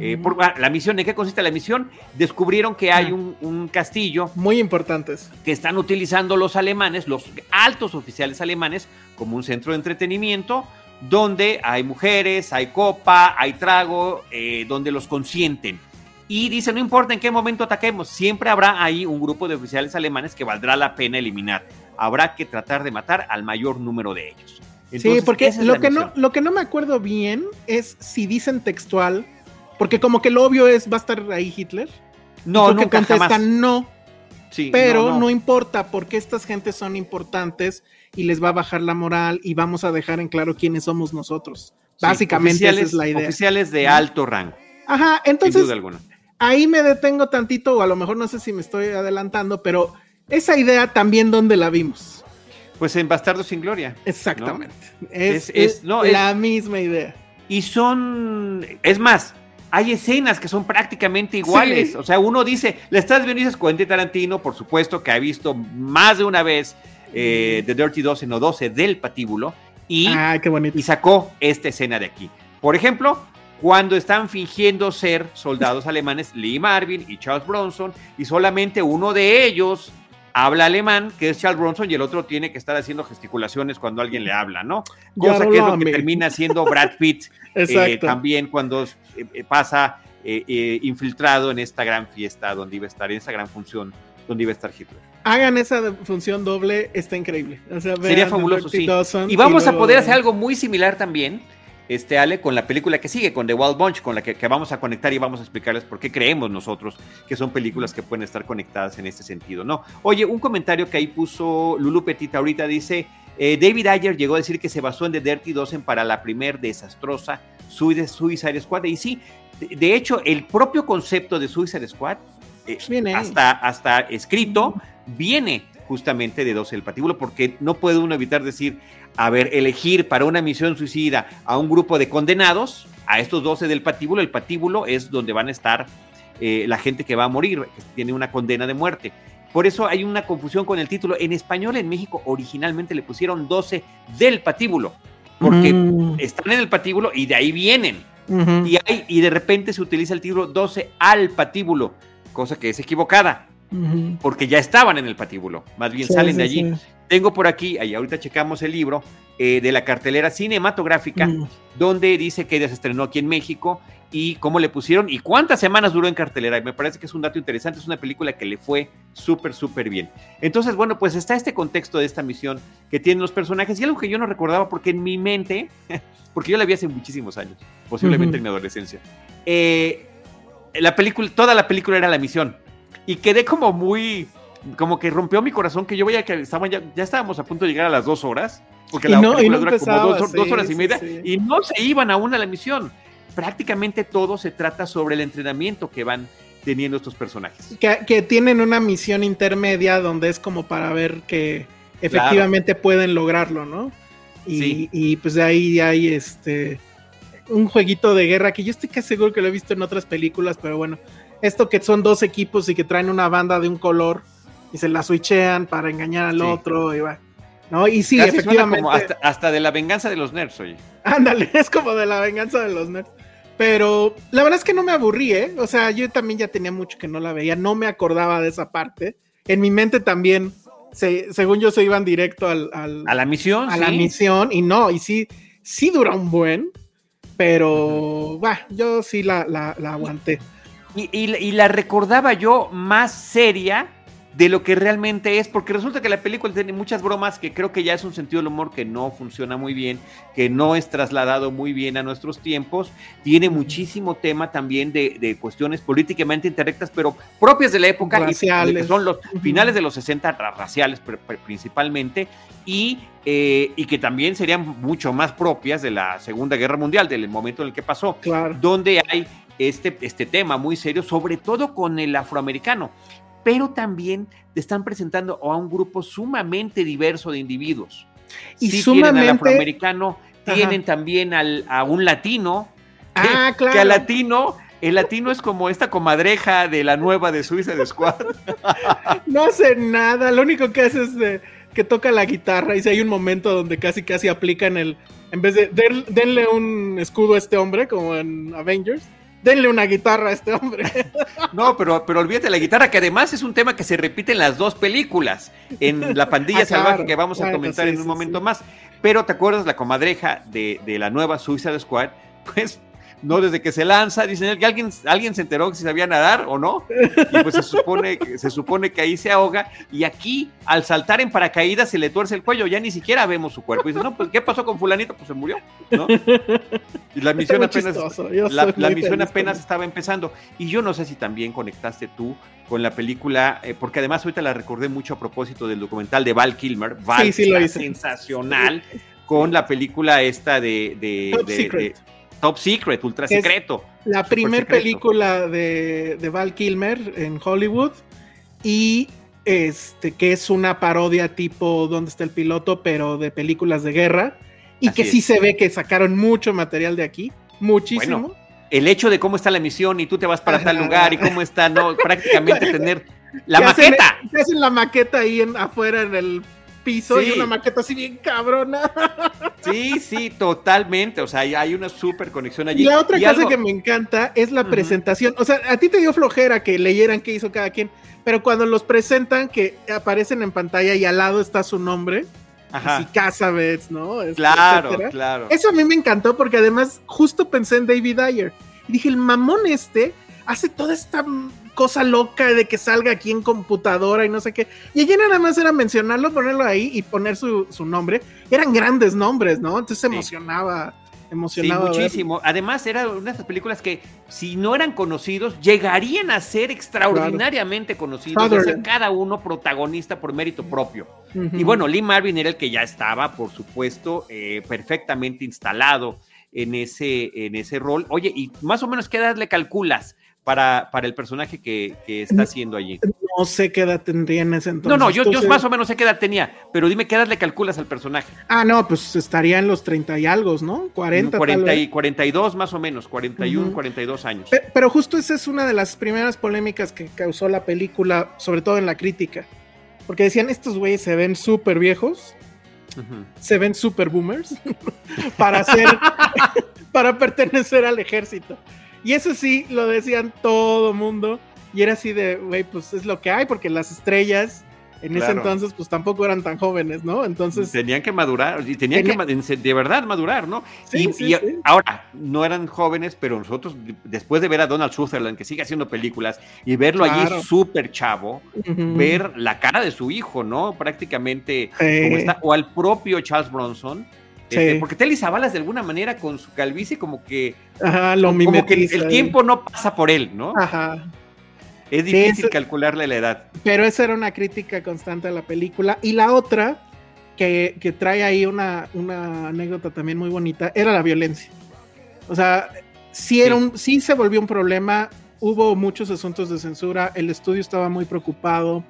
Speaker 3: Eh, por, ah, la misión, ¿en qué consiste la misión? Descubrieron que hay un, un, castillo.
Speaker 2: Muy importantes.
Speaker 3: Que están utilizando los alemanes, los altos oficiales alemanes, como un centro de entretenimiento, donde hay mujeres, hay copa, hay trago, eh, donde los consienten. Y dice, no importa en qué momento ataquemos, siempre habrá ahí un grupo de oficiales alemanes que valdrá la pena eliminar. Habrá que tratar de matar al mayor número de ellos.
Speaker 2: sí, porque lo que, no, lo que no me acuerdo bien es si dicen textual, porque como que lo obvio es, ¿va a estar ahí Hitler?
Speaker 3: No,
Speaker 2: que contestan no. Sí, pero no, no importa porque estas gentes son importantes y les va a bajar la moral y vamos a dejar en claro quiénes somos nosotros. Básicamente esa es la idea.
Speaker 3: Oficiales de alto rango.
Speaker 2: Ajá, entonces ahí me detengo tantito, o a lo mejor no sé si me estoy adelantando, pero esa idea también dónde la vimos.
Speaker 3: Pues en Bastardo sin Gloria.
Speaker 2: Exactamente. Es, la misma idea.
Speaker 3: Y son, es más, hay escenas que son prácticamente iguales. O sea, uno dice, le estás viendo y dices Quentin Tarantino, por supuesto que ha visto más de una vez eh, de Dirty 12 no 12 del patíbulo y,
Speaker 2: ah,
Speaker 3: y sacó esta escena de aquí. Por ejemplo, cuando están fingiendo ser soldados alemanes Lee Marvin y Charles Bronson y solamente uno de ellos habla alemán, que es Charles Bronson, y el otro tiene que estar haciendo gesticulaciones cuando alguien le habla, ¿no? Cosa que es lo que termina siendo Brad Pitt eh, también cuando eh, pasa infiltrado en esta gran fiesta donde iba a estar, en esa gran función donde iba a estar Hitler
Speaker 2: hagan esa función doble, está increíble.
Speaker 3: Sería fabuloso, sí. y vamos a poder hacer algo muy similar también, este Ale, con la película que sigue, con The Wild Bunch, con la que, vamos a conectar y vamos a explicarles por qué creemos nosotros que son películas que pueden estar conectadas en este sentido, ¿no? Oye, un comentario que ahí puso Lulu Petita ahorita dice, eh, David Ayer llegó a decir que se basó en The Dirty Dozen para la primer desastrosa Suicide Squad, y sí, de hecho, el propio concepto de Suicide Squad eh, hasta, hasta escrito, viene justamente de 12 del patíbulo, porque no puede uno evitar decir, a ver, elegir para una misión suicida a un grupo de condenados, a estos 12 del patíbulo, el patíbulo es donde van a estar eh, la gente que va a morir, que tiene una condena de muerte. Por eso hay una confusión con el título. En español, en México, originalmente le pusieron 12 del patíbulo, porque mm. están en el patíbulo y de ahí vienen. y, hay, y de repente se utiliza el título 12 al patíbulo cosa que es equivocada. Porque ya estaban en el patíbulo, más bien salen de allí. Tengo por aquí, ahí ahorita checamos el libro, eh, de la cartelera cinematográfica, donde dice que ya se estrenó aquí en México y cómo le pusieron y cuántas semanas duró en cartelera. Y me parece que es un dato interesante, es una película que le fue súper, súper bien. Entonces, bueno, pues está este contexto de esta misión que tienen los personajes. Y algo que yo no recordaba porque en mi mente, porque yo la vi hace muchísimos años, posiblemente en mi adolescencia, eh, la película, toda la película era la misión y quedé como muy como que rompió mi corazón que yo veía que estaban ya, ya estábamos a punto de llegar a las dos horas, porque la película dura como dos, horas y media, y no se iban aún a la misión. Prácticamente todo se trata sobre el entrenamiento que van teniendo estos personajes.
Speaker 2: Que, tienen una misión intermedia donde es como para ver que efectivamente pueden lograrlo, ¿no? Y, y, pues de ahí hay este un jueguito de guerra que yo estoy casi seguro que lo he visto en otras películas, pero bueno, esto que son dos equipos y que traen una banda de un color y se la switchean para engañar al otro y va. ¿no? Y sí, efectivamente.
Speaker 3: hasta, de la venganza de los nerds, oye.
Speaker 2: Ándale, es como de la venganza de los nerds. Pero la verdad es que no me aburrí, ¿eh? O sea, yo también ya tenía mucho que no la veía, no me acordaba de esa parte. En mi mente también, según yo, se iban directo al,
Speaker 3: a la misión.
Speaker 2: A la misión, y no, y sí, sí dura un buen, pero, va, yo sí la, aguanté.
Speaker 3: Y, la recordaba yo más seria de lo que realmente es, porque resulta que la película tiene muchas bromas que creo que ya es un sentido del humor que no funciona muy bien, que no es trasladado muy bien a nuestros tiempos, tiene muchísimo tema también de, cuestiones políticamente incorrectas, pero propias de la época,
Speaker 2: raciales.
Speaker 3: que son los finales de los 60, raciales principalmente, y, eh, y que también serían mucho más propias de la Segunda Guerra Mundial, del momento en el que pasó, donde hay este, este tema muy serio, sobre todo con el afroamericano pero también te están presentando a un grupo sumamente diverso de individuos. Y sumamente... tienen al afroamericano, tienen también al, a un latino,
Speaker 2: ah, claro.
Speaker 3: que al latino el latino es como esta comadreja de la nueva de Suiza de Squad.
Speaker 2: No hace nada, lo único que hace es de, que toca la guitarra y si hay un momento donde casi casi aplican el, en vez de denle un escudo a este hombre como en Avengers, denle una guitarra a este hombre.
Speaker 3: No, pero, pero olvídate la guitarra, que además es un tema que se repite en las dos películas, en La Pandilla ah, Salvaje, que vamos a comentar en un momento más. Pero ¿te acuerdas la comadreja de, de la nueva Suicide Squad? Pues no desde que se lanza, dicen que alguien, alguien se enteró que si sabía nadar o no, y pues se supone, se supone que ahí se ahoga, y aquí al saltar en paracaídas se le tuerce el cuello, ya ni siquiera vemos su cuerpo. Y dice, no, pues ¿qué pasó con fulanito? Pues se murió, ¿no? Y la misión apenas, la, misión apenas estaba empezando. Y yo no sé si también conectaste tú con la película, eh, porque además ahorita la recordé mucho a propósito del documental de Val Kilmer, Val
Speaker 2: sí, sí,
Speaker 3: sensacional, con la película esta de, de Top Secret, ultra secreto.
Speaker 2: La primera película de, Val Kilmer en Hollywood y este que es una parodia tipo ¿Dónde está el piloto? pero de películas de guerra y que sí se ve que sacaron mucho material de aquí, muchísimo.
Speaker 3: el hecho de cómo está la misión y tú te vas para tal lugar y cómo está, no, prácticamente tener la maqueta.
Speaker 2: Hacen, la maqueta ahí en, afuera en el piso y una maqueta así bien cabrona.
Speaker 3: Sí, sí, totalmente. O sea, hay una súper conexión allí.
Speaker 2: Y la otra cosa que me encanta es la presentación. O sea, a ti te dio flojera que leyeran qué hizo cada quien, pero cuando los presentan, que aparecen en pantalla y al lado está su nombre. Ajá. Así Casabets, ¿no?
Speaker 3: Este, claro, claro.
Speaker 2: Eso a mí me encantó porque además justo pensé en David Ayer. Y dije, el mamón este hace toda esta cosa loca de que salga aquí en computadora y no sé qué. Y allí nada más era mencionarlo, ponerlo ahí y poner su, nombre. Eran grandes nombres, ¿no? Entonces se emocionaba. Emocionaba
Speaker 3: muchísimo. Además, era una de esas películas que, si no eran conocidos, llegarían a ser extraordinariamente conocidos, ser cada uno protagonista por mérito propio. Y bueno, Lee Marvin era el que ya estaba, por supuesto, eh, perfectamente instalado en ese, en ese rol. Oye, y más o menos, ¿qué edad le calculas para, para el personaje que, está haciendo allí.
Speaker 2: No sé qué edad tendría en ese entonces.
Speaker 3: No, no, yo, más o menos sé qué edad tenía, pero dime qué edad le calculas al personaje.
Speaker 2: Ah, no, pues estaría en los 30 y algo, ¿no? 40.
Speaker 3: 40 y 42 más o menos, 41, 42 años.
Speaker 2: Pero, justo esa es una de las primeras polémicas que causó la película, sobre todo en la crítica. Porque decían, estos güeyes se ven súper viejos, se ven súper boomers, para ser, para pertenecer al ejército. Y eso sí, lo decían todo mundo. Y era así de, güey, pues es lo que hay, porque las estrellas en ese entonces pues tampoco eran tan jóvenes, ¿no? Entonces...
Speaker 3: Tenían que madurar, y tenían que de verdad madurar, ¿no? y, ahora, no eran jóvenes, pero nosotros, después de ver a Donald Sutherland, que sigue haciendo películas, y verlo allí súper chavo, ver la cara de su hijo, ¿no? Prácticamente como está, o al propio Charles Bronson, este, porque Telly Savalas de alguna manera con su calvicie como que,
Speaker 2: Ajá, lo
Speaker 3: como que el tiempo no pasa por él, ¿no? Ajá. Es difícil calcularle la edad.
Speaker 2: Pero esa era una crítica constante a la película. Y la otra, que, trae ahí una, una, anécdota también muy bonita, era la violencia. O sea, sí, era Un, sí se volvió un problema, hubo muchos asuntos de censura, el estudio estaba muy preocupado.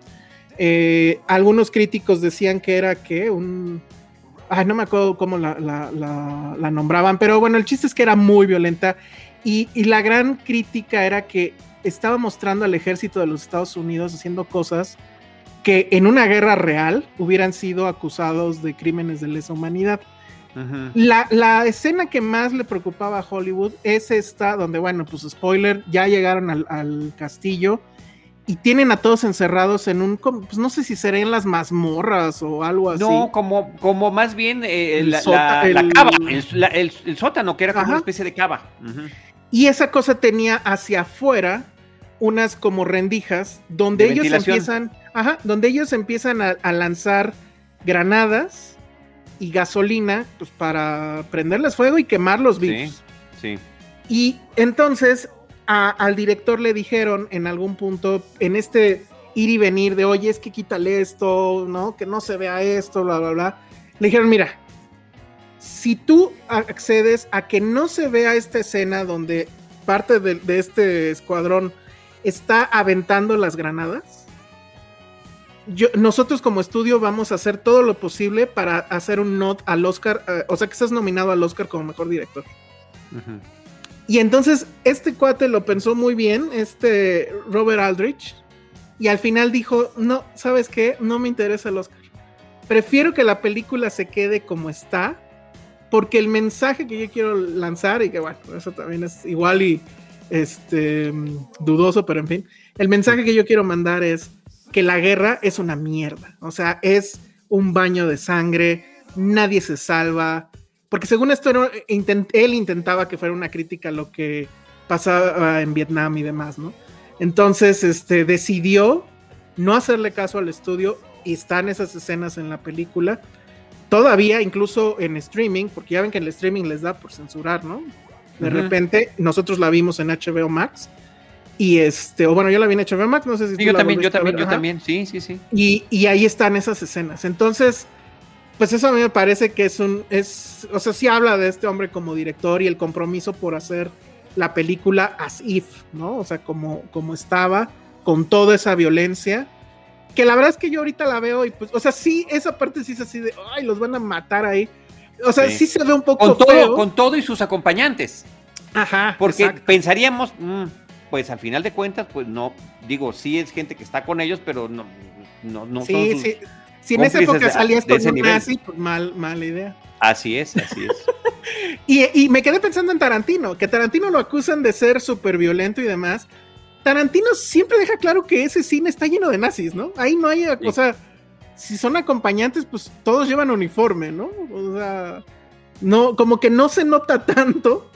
Speaker 2: Eh, algunos críticos decían que era que un... Ay, no me acuerdo cómo la, la, nombraban, pero bueno, el chiste es que era muy violenta y, y la gran crítica era que estaba mostrando al ejército de los Estados Unidos haciendo cosas que en una guerra real hubieran sido acusados de crímenes de lesa humanidad. la, escena que más le preocupaba a Hollywood es esta, donde, bueno, pues spoiler, ya llegaron al, castillo y tienen a todos encerrados en un, pues no sé si serían las mazmorras o algo así.
Speaker 3: No, como, como más bien eh, la, cava, el, sótano, que era como una especie de cava.
Speaker 2: Y esa cosa tenía hacia afuera unas como rendijas donde ellos empiezan, ajá, donde ellos empiezan a, lanzar granadas y gasolina pues para prenderles fuego y quemar los virus.
Speaker 3: Sí,
Speaker 2: Y entonces al director le dijeron en algún punto, en este ir y venir de, oye, es que quítale esto, ¿no? Que no se vea esto, bla, bla, bla. Le dijeron, mira, si tú accedes a que no se vea esta escena donde parte de este escuadrón está aventando las granadas. Nosotros como estudio vamos a hacer todo lo posible para hacer un nod al Oscar, eh, o sea que estás nominado al Oscar como mejor director. Y entonces este cuate lo pensó muy bien, este Robert Aldrich, y al final dijo, no, ¿sabes qué? No me interesa el Oscar. Prefiero que la película se quede como está, porque el mensaje que yo quiero lanzar, y que bueno, eso también es igual y este, dudoso, pero en fin. El mensaje que yo quiero mandar es que la guerra es una mierda. O sea, es un baño de sangre, nadie se salva. Porque según esto, él intentaba que fuera una crítica a lo que pasaba en Vietnam y demás, ¿no? Entonces, este, decidió no hacerle caso al estudio y están esas escenas en la película. Todavía, incluso en streaming, porque ya ven que en el streaming les da por censurar, ¿no? De repente, nosotros la vimos en HBO Max. Y este, o bueno, yo la vi en HBO Max, no sé si
Speaker 3: yo también, yo también, yo también, sí, sí, sí.
Speaker 2: Y, y, ahí están esas escenas. Entonces, pues eso a mí me parece que es un, es, o sea, sí habla de este hombre como director y el compromiso por hacer la película as if, ¿no? O sea, como, como estaba, con toda esa violencia. Que la verdad es que yo ahorita la veo y pues, o sea, sí, esa parte sí es así de, ay, los van a matar ahí. O sea, sí, se ve un poco
Speaker 3: con todo,
Speaker 2: feo.
Speaker 3: Con todo y sus acompañantes.
Speaker 2: Ajá.
Speaker 3: Porque pensaríamos, mm, pues al final de cuentas, pues no, digo, sí es gente que está con ellos, pero no, no, no
Speaker 2: sí, son sí. Si en esa época salías con un nazi, pues mal, mala idea.
Speaker 3: Así es, así es.
Speaker 2: y, y, me quedé pensando en Tarantino, que Tarantino lo acusan de ser súper violento y demás. Tarantino siempre deja claro que ese cine está lleno de nazis, ¿no? Ahí no hay, o sea, si son acompañantes, pues todos llevan uniforme, ¿no? O sea, no, como que no se nota tanto.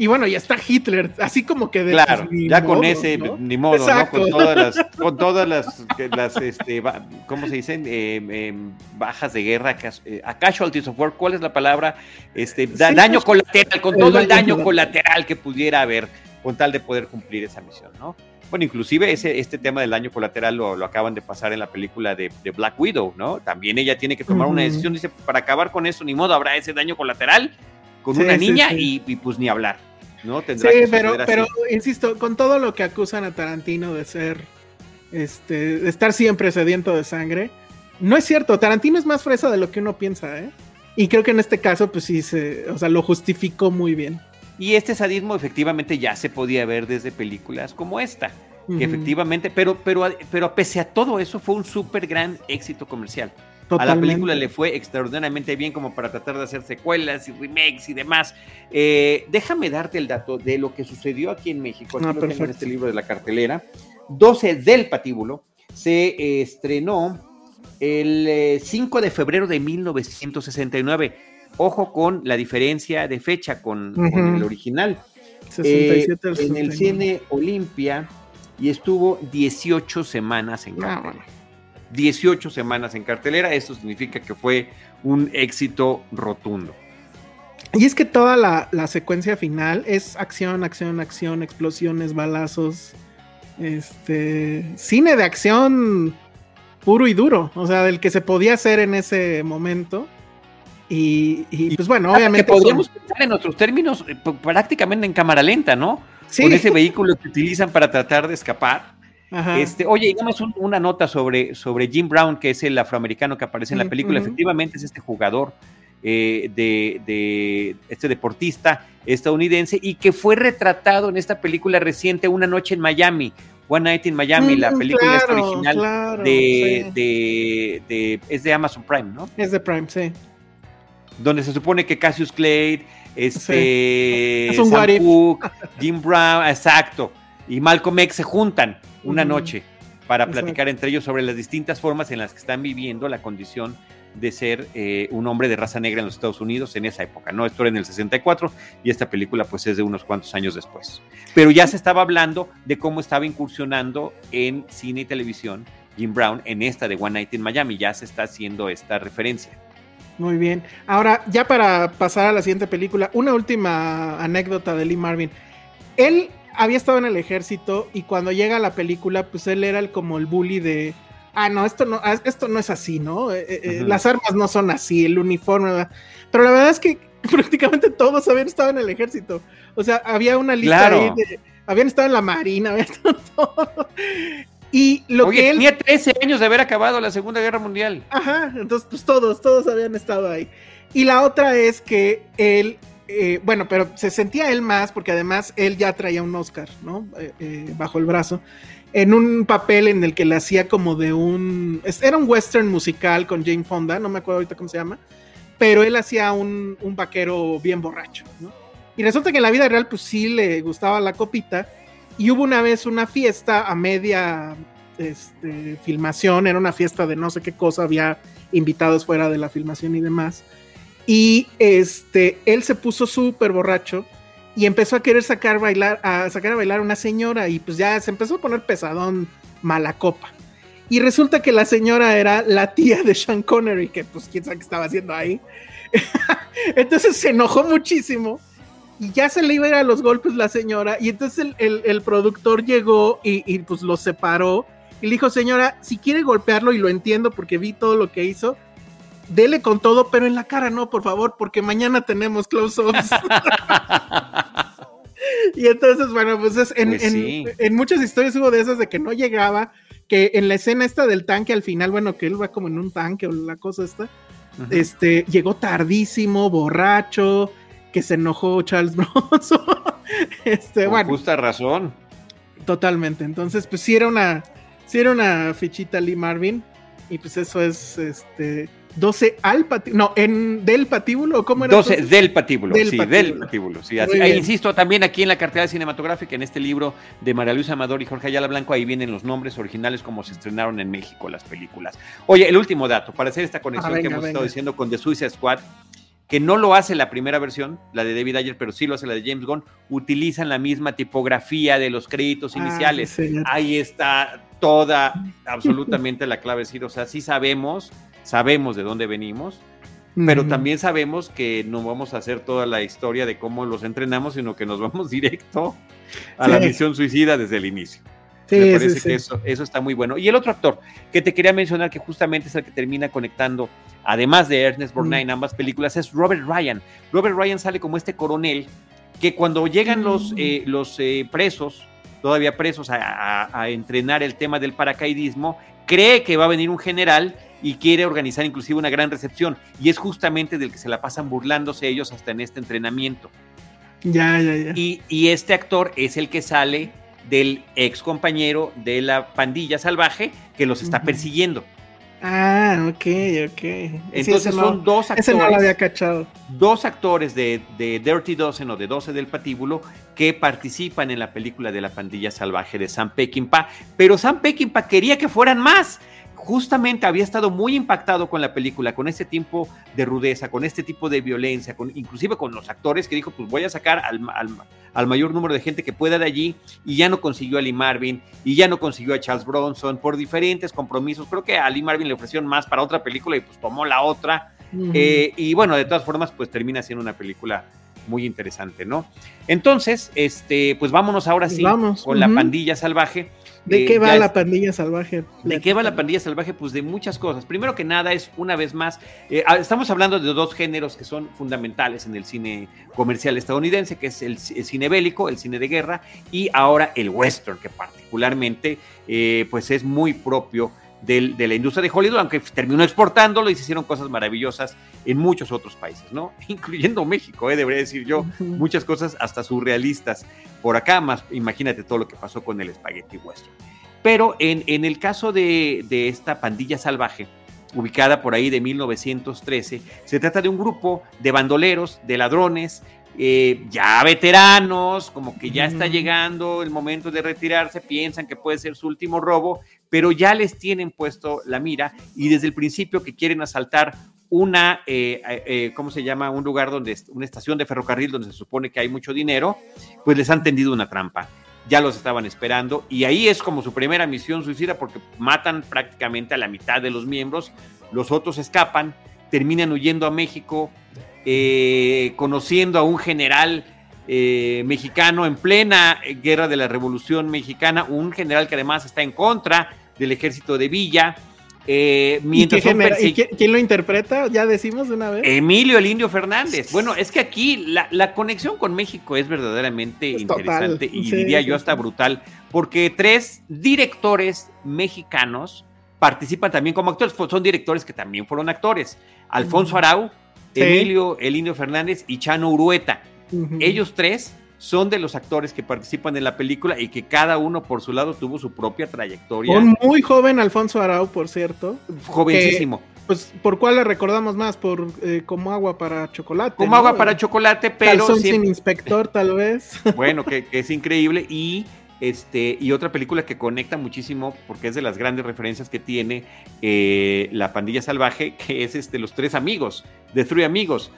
Speaker 2: Y bueno, ya está Hitler, así como que
Speaker 3: de Claro, ya con ese, ni modo, ¿no? Con todas las, con todas las, las este, ¿cómo se dicen? Eh, em, bajas de guerra, eh, a casualties of war, ¿cuál es la palabra? Este, daño pues, colateral, con todo el daño colateral que pudiera haber, con tal de poder cumplir esa misión, ¿no? Bueno, inclusive ese, este tema del daño colateral lo, lo acaban de pasar en la película de, Black Widow, ¿no? También ella tiene que tomar una decisión, dice, para acabar con eso, ni modo, habrá ese daño colateral con una niña Y, pues ni hablar, ¿no?
Speaker 2: Tendrá sí, pero, pero insisto, con todo lo que acusan a Tarantino de ser, este, de estar siempre sediento de sangre, no es cierto, Tarantino es más fresa de lo que uno piensa, ¿eh? Y creo que en este caso, pues sí, se, o sea, lo justificó muy bien.
Speaker 3: Y este sadismo efectivamente ya se podía ver desde películas como esta, que efectivamente, pero, pero, pero pese a todo eso fue un súper gran éxito comercial. A la película le fue extraordinariamente bien como para tratar de hacer secuelas y remakes y demás. Eh, déjame darte el dato de lo que sucedió aquí en México. Aquí ah, en este libro de la cartelera. 12 del patíbulo se eh, estrenó el 5 eh, de febrero de 1969. Ojo con la diferencia de fecha con, el original. 67 eh, en el cine Olimpia y estuvo 18 semanas en ah, cartelera. 18 semanas en cartelera, eso significa que fue un éxito rotundo.
Speaker 2: Y es que toda la, secuencia final es acción, acción, acción, explosiones, balazos. Este. Cine de acción puro y duro. O sea, del que se podía hacer en ese momento. Y, pues bueno, obviamente.
Speaker 3: Que podríamos pensar en otros términos eh, prácticamente en cámara lenta, ¿no? Sí. Con ese vehículo que utilizan para tratar de escapar. Este, oye, digamos una nota sobre, sobre Jim Brown, que es el afroamericano que aparece en la película. Efectivamente, es este jugador eh, de, este deportista estadounidense y que fue retratado en esta película reciente, Una Noche en Miami. One Night in Miami, la mm, película original de, es de Amazon Prime, ¿no?
Speaker 2: Es de Prime, sí.
Speaker 3: Donde se supone que Cassius Clay, este, Sam Cooke, Jim Brown, exacto, y Malcolm X se juntan una noche para platicar entre ellos sobre las distintas formas en las que están viviendo la condición de ser eh, un hombre de raza negra en los Estados Unidos en esa época, ¿no? Esto era en el 64 y esta película pues es de unos cuantos años después. Pero ya se estaba hablando de cómo estaba incursionando en cine y televisión Jim Brown en esta de One Night in Miami, ya se está haciendo esta referencia.
Speaker 2: Muy bien. Ahora, ya para pasar a la siguiente película, una última anécdota de Lee Marvin. Él había estado en el ejército y cuando llega la película, pues él era el, como el bully de, ah, no, esto no, ah, esto no es así, ¿no? Eh, eh, eh, las armas no son así, el uniforme, pero la verdad es que prácticamente todos habían estado en el ejército. O sea, había una lista ahí de, habían estado en la marina, habían estado todo. Y lo que él...
Speaker 3: tenía 13 años de haber acabado la Segunda Guerra Mundial.
Speaker 2: Ajá, entonces pues todos, todos habían estado ahí. Y la otra es que él, bueno, pero se sentía él más porque además él ya traía un Oscar, ¿no? bajo el brazo en un papel en el que le hacía como de un... Era un western musical con Jane Fonda, no me acuerdo ahorita cómo se llama, pero él hacía un, vaquero bien borracho. Y resulta que en la vida real pues sí le gustaba la copita y hubo una vez una fiesta a media este, filmación, era una fiesta de no sé qué cosa, había invitados fuera de la filmación y demás. Y este, él se puso súper borracho y empezó a querer sacar bailar, a sacar a bailar a una señora y pues ya se empezó a poner pesadón mala copa. Y resulta que la señora era la tía de Sean Connery, que pues quién sabe qué estaba haciendo ahí. entonces se enojó muchísimo y ya se le iba a ir a los golpes la señora y entonces el, productor llegó y, y, pues lo separó y le dijo, señora, si quiere golpearlo y lo entiendo porque vi todo lo que hizo, dele con todo, pero en la cara no, por favor, porque mañana tenemos close-ups. y entonces, bueno, pues, es, pues en, muchas historias hubo de esas de que no llegaba, que en la escena esta del tanque al final, bueno, que él va como en un tanque o la cosa esta, este, llegó tardísimo, borracho, que se enojó Charles Bronson. este,
Speaker 3: Con justa razón.
Speaker 2: Totalmente. Entonces, pues sí era una, sí era una fichita Lee Marvin. Y pues eso es este 12 al patíbulo, no, en del patíbulo, ¿cómo era?
Speaker 3: 12 del patíbulo, sí, del patíbulo, sí. Así, insisto, también aquí en la cartera cinematográfica, en este libro de María Luisa Amador y Jorge Ayala Blanco, ahí vienen los nombres originales como se estrenaron en México las películas. Oye, el último dato, para hacer esta conexión ah, que hemos estado diciendo con The Suicide Squad, que no lo hace la primera versión, la de David Ayer, pero sí lo hace la de James Gunn, utilizan la misma tipografía de los créditos ah, iniciales. Ahí está toda, absolutamente la clave, o sea, sí sabemos sabemos de dónde venimos, pero también sabemos que no vamos a hacer toda la historia de cómo los entrenamos, sino que nos vamos directo a la misión suicida desde el inicio. Me parece que eso, eso está muy bueno. Y el otro actor que te quería mencionar, que justamente es el que termina conectando, además de Ernest Borgnine en ambas películas, es Robert Ryan. Robert Ryan sale como este coronel que cuando llegan los, eh, los eh, presos, todavía presos, a, a, entrenar el tema del paracaidismo, cree que va a venir un general y quiere organizar inclusive una gran recepción. Y es justamente del que se la pasan burlándose ellos hasta en este entrenamiento.
Speaker 2: Ya, ya, ya.
Speaker 3: Y, este actor es el que sale del ex compañero de la pandilla salvaje que los está persiguiendo.
Speaker 2: Ah, ok, ok.
Speaker 3: Entonces son dos actores.
Speaker 2: Ese no lo había cachado.
Speaker 3: Dos actores de, de, Dirty Dozen o de 12 del Patíbulo que participan en la película de la pandilla salvaje de Sam Peckinpah. Pero Sam Peckinpah quería que fueran más justamente había estado muy impactado con la película, con este tipo de rudeza, con este tipo de violencia, con, inclusive con los actores que dijo, pues voy a sacar al, al, mayor número de gente que pueda de allí, y ya no consiguió a Lee Marvin, y ya no consiguió a Charles Bronson, por diferentes compromisos. Creo que a Lee Marvin le ofrecieron más para otra película y pues tomó la otra. Eh, y bueno, de todas formas, pues termina siendo una película muy interesante, ¿no? Entonces, este, pues vámonos ahora sí con la pandilla salvaje.
Speaker 2: ¿De qué va la pandilla salvaje?
Speaker 3: ¿De qué va la pandilla salvaje? Pues de muchas cosas. Primero que nada es, una vez más, eh, ah, estamos hablando de dos géneros que son fundamentales en el cine comercial estadounidense, que es el, cine bélico, el cine de guerra, y ahora el western, que particularmente eh, pues es muy propio de la industria de Hollywood, aunque terminó exportándolo y se hicieron cosas maravillosas en muchos otros países, ¿no? Incluyendo México, ¿eh? debería decir yo, muchas cosas hasta surrealistas por acá, más imagínate todo lo que pasó con el Spaghetti Western. Pero en, en el caso de, de esta pandilla salvaje, ubicada por ahí de 1913, se trata de un grupo de bandoleros, de ladrones, eh, ya veteranos, como que ya está llegando el momento de retirarse, piensan que puede ser su último robo, pero ya les tienen puesto la mira y desde el principio que quieren asaltar una, eh, eh, ¿cómo se llama? Un lugar donde, una estación de ferrocarril donde se supone que hay mucho dinero, pues les han tendido una trampa. Ya los estaban esperando y ahí es como su primera misión suicida porque matan prácticamente a la mitad de los miembros, los otros escapan, terminan huyendo a México, eh, conociendo a un general eh, mexicano en plena guerra de la Revolución Mexicana, un general que además está en contra del ejército de Villa.
Speaker 2: Eh, mientras quién, lo interpreta? Ya decimos de una vez.
Speaker 3: Emilio el Indio Fernández. Bueno, es que aquí la, conexión con México es verdaderamente interesante y diría yo hasta brutal, porque tres directores mexicanos participan también como actores, son directores que también fueron actores. Alfonso Arau, Emilio el Indio Fernández y Chano Urueta. Ellos tres son de los actores que participan en la película y que cada uno por su lado tuvo su propia trayectoria.
Speaker 2: Un muy joven Alfonso Arau, por cierto.
Speaker 3: Jovencísimo.
Speaker 2: pues, ¿por cuál le recordamos más? Por eh, Como agua para chocolate.
Speaker 3: Como agua para chocolate, pero...
Speaker 2: Calzón sin inspector, tal vez.
Speaker 3: Bueno, que, que, es increíble. Y, este, y otra película que conecta muchísimo, porque es de las grandes referencias que tiene eh, La Pandilla Salvaje, que es este, Los Tres Amigos, de Three Amigos,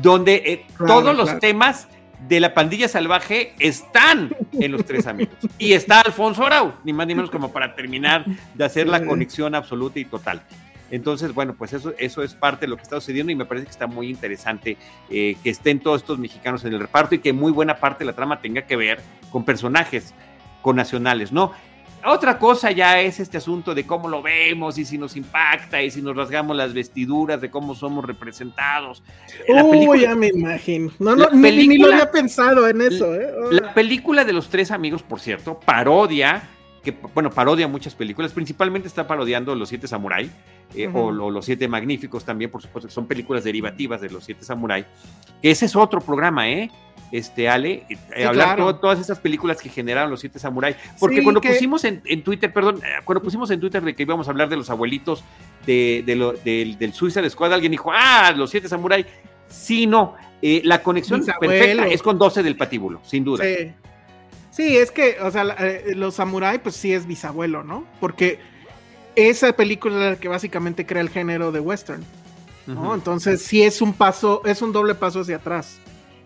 Speaker 3: donde eh, todos los temas de la pandilla salvaje están en los tres amigos. Y está Alfonso Arau, ni más ni menos como para terminar de hacer la conexión absoluta y total. Entonces, bueno, pues eso, eso es parte de lo que está sucediendo y me parece que está muy interesante eh, que estén todos estos mexicanos en el reparto y que muy buena parte de la trama tenga que ver con personajes con nacionales, ¿no? Otra cosa ya es este asunto de cómo lo vemos y si nos impacta y si nos rasgamos las vestiduras, de cómo somos representados.
Speaker 2: Uy, ya me imagino. No, no, ni, lo había pensado en eso. ¿eh?
Speaker 3: La película de los tres amigos, por cierto, parodia, que bueno, parodia muchas películas, principalmente está parodiando Los Siete Samurai, eh, o, Los Siete Magníficos también, por supuesto, que son películas derivativas de Los Siete Samurai. Ese es otro programa, ¿eh? Este Ale, eh, hablar de todas esas películas que generaron los siete samuráis. Porque cuando pusimos en, Twitter, perdón, eh, cuando pusimos en Twitter de que íbamos a hablar de los abuelitos de, lo, del Suicide Squad, alguien dijo, ah, los siete samuráis. Sí, no, eh, la conexión perfecta es con 12 del patíbulo, sin duda.
Speaker 2: Sí. sí es que, o sea, los samuráis, pues sí es bisabuelo, ¿no? Porque esa película es la que básicamente crea el género de western. ¿no? Entonces, sí es un paso, es un doble paso hacia atrás.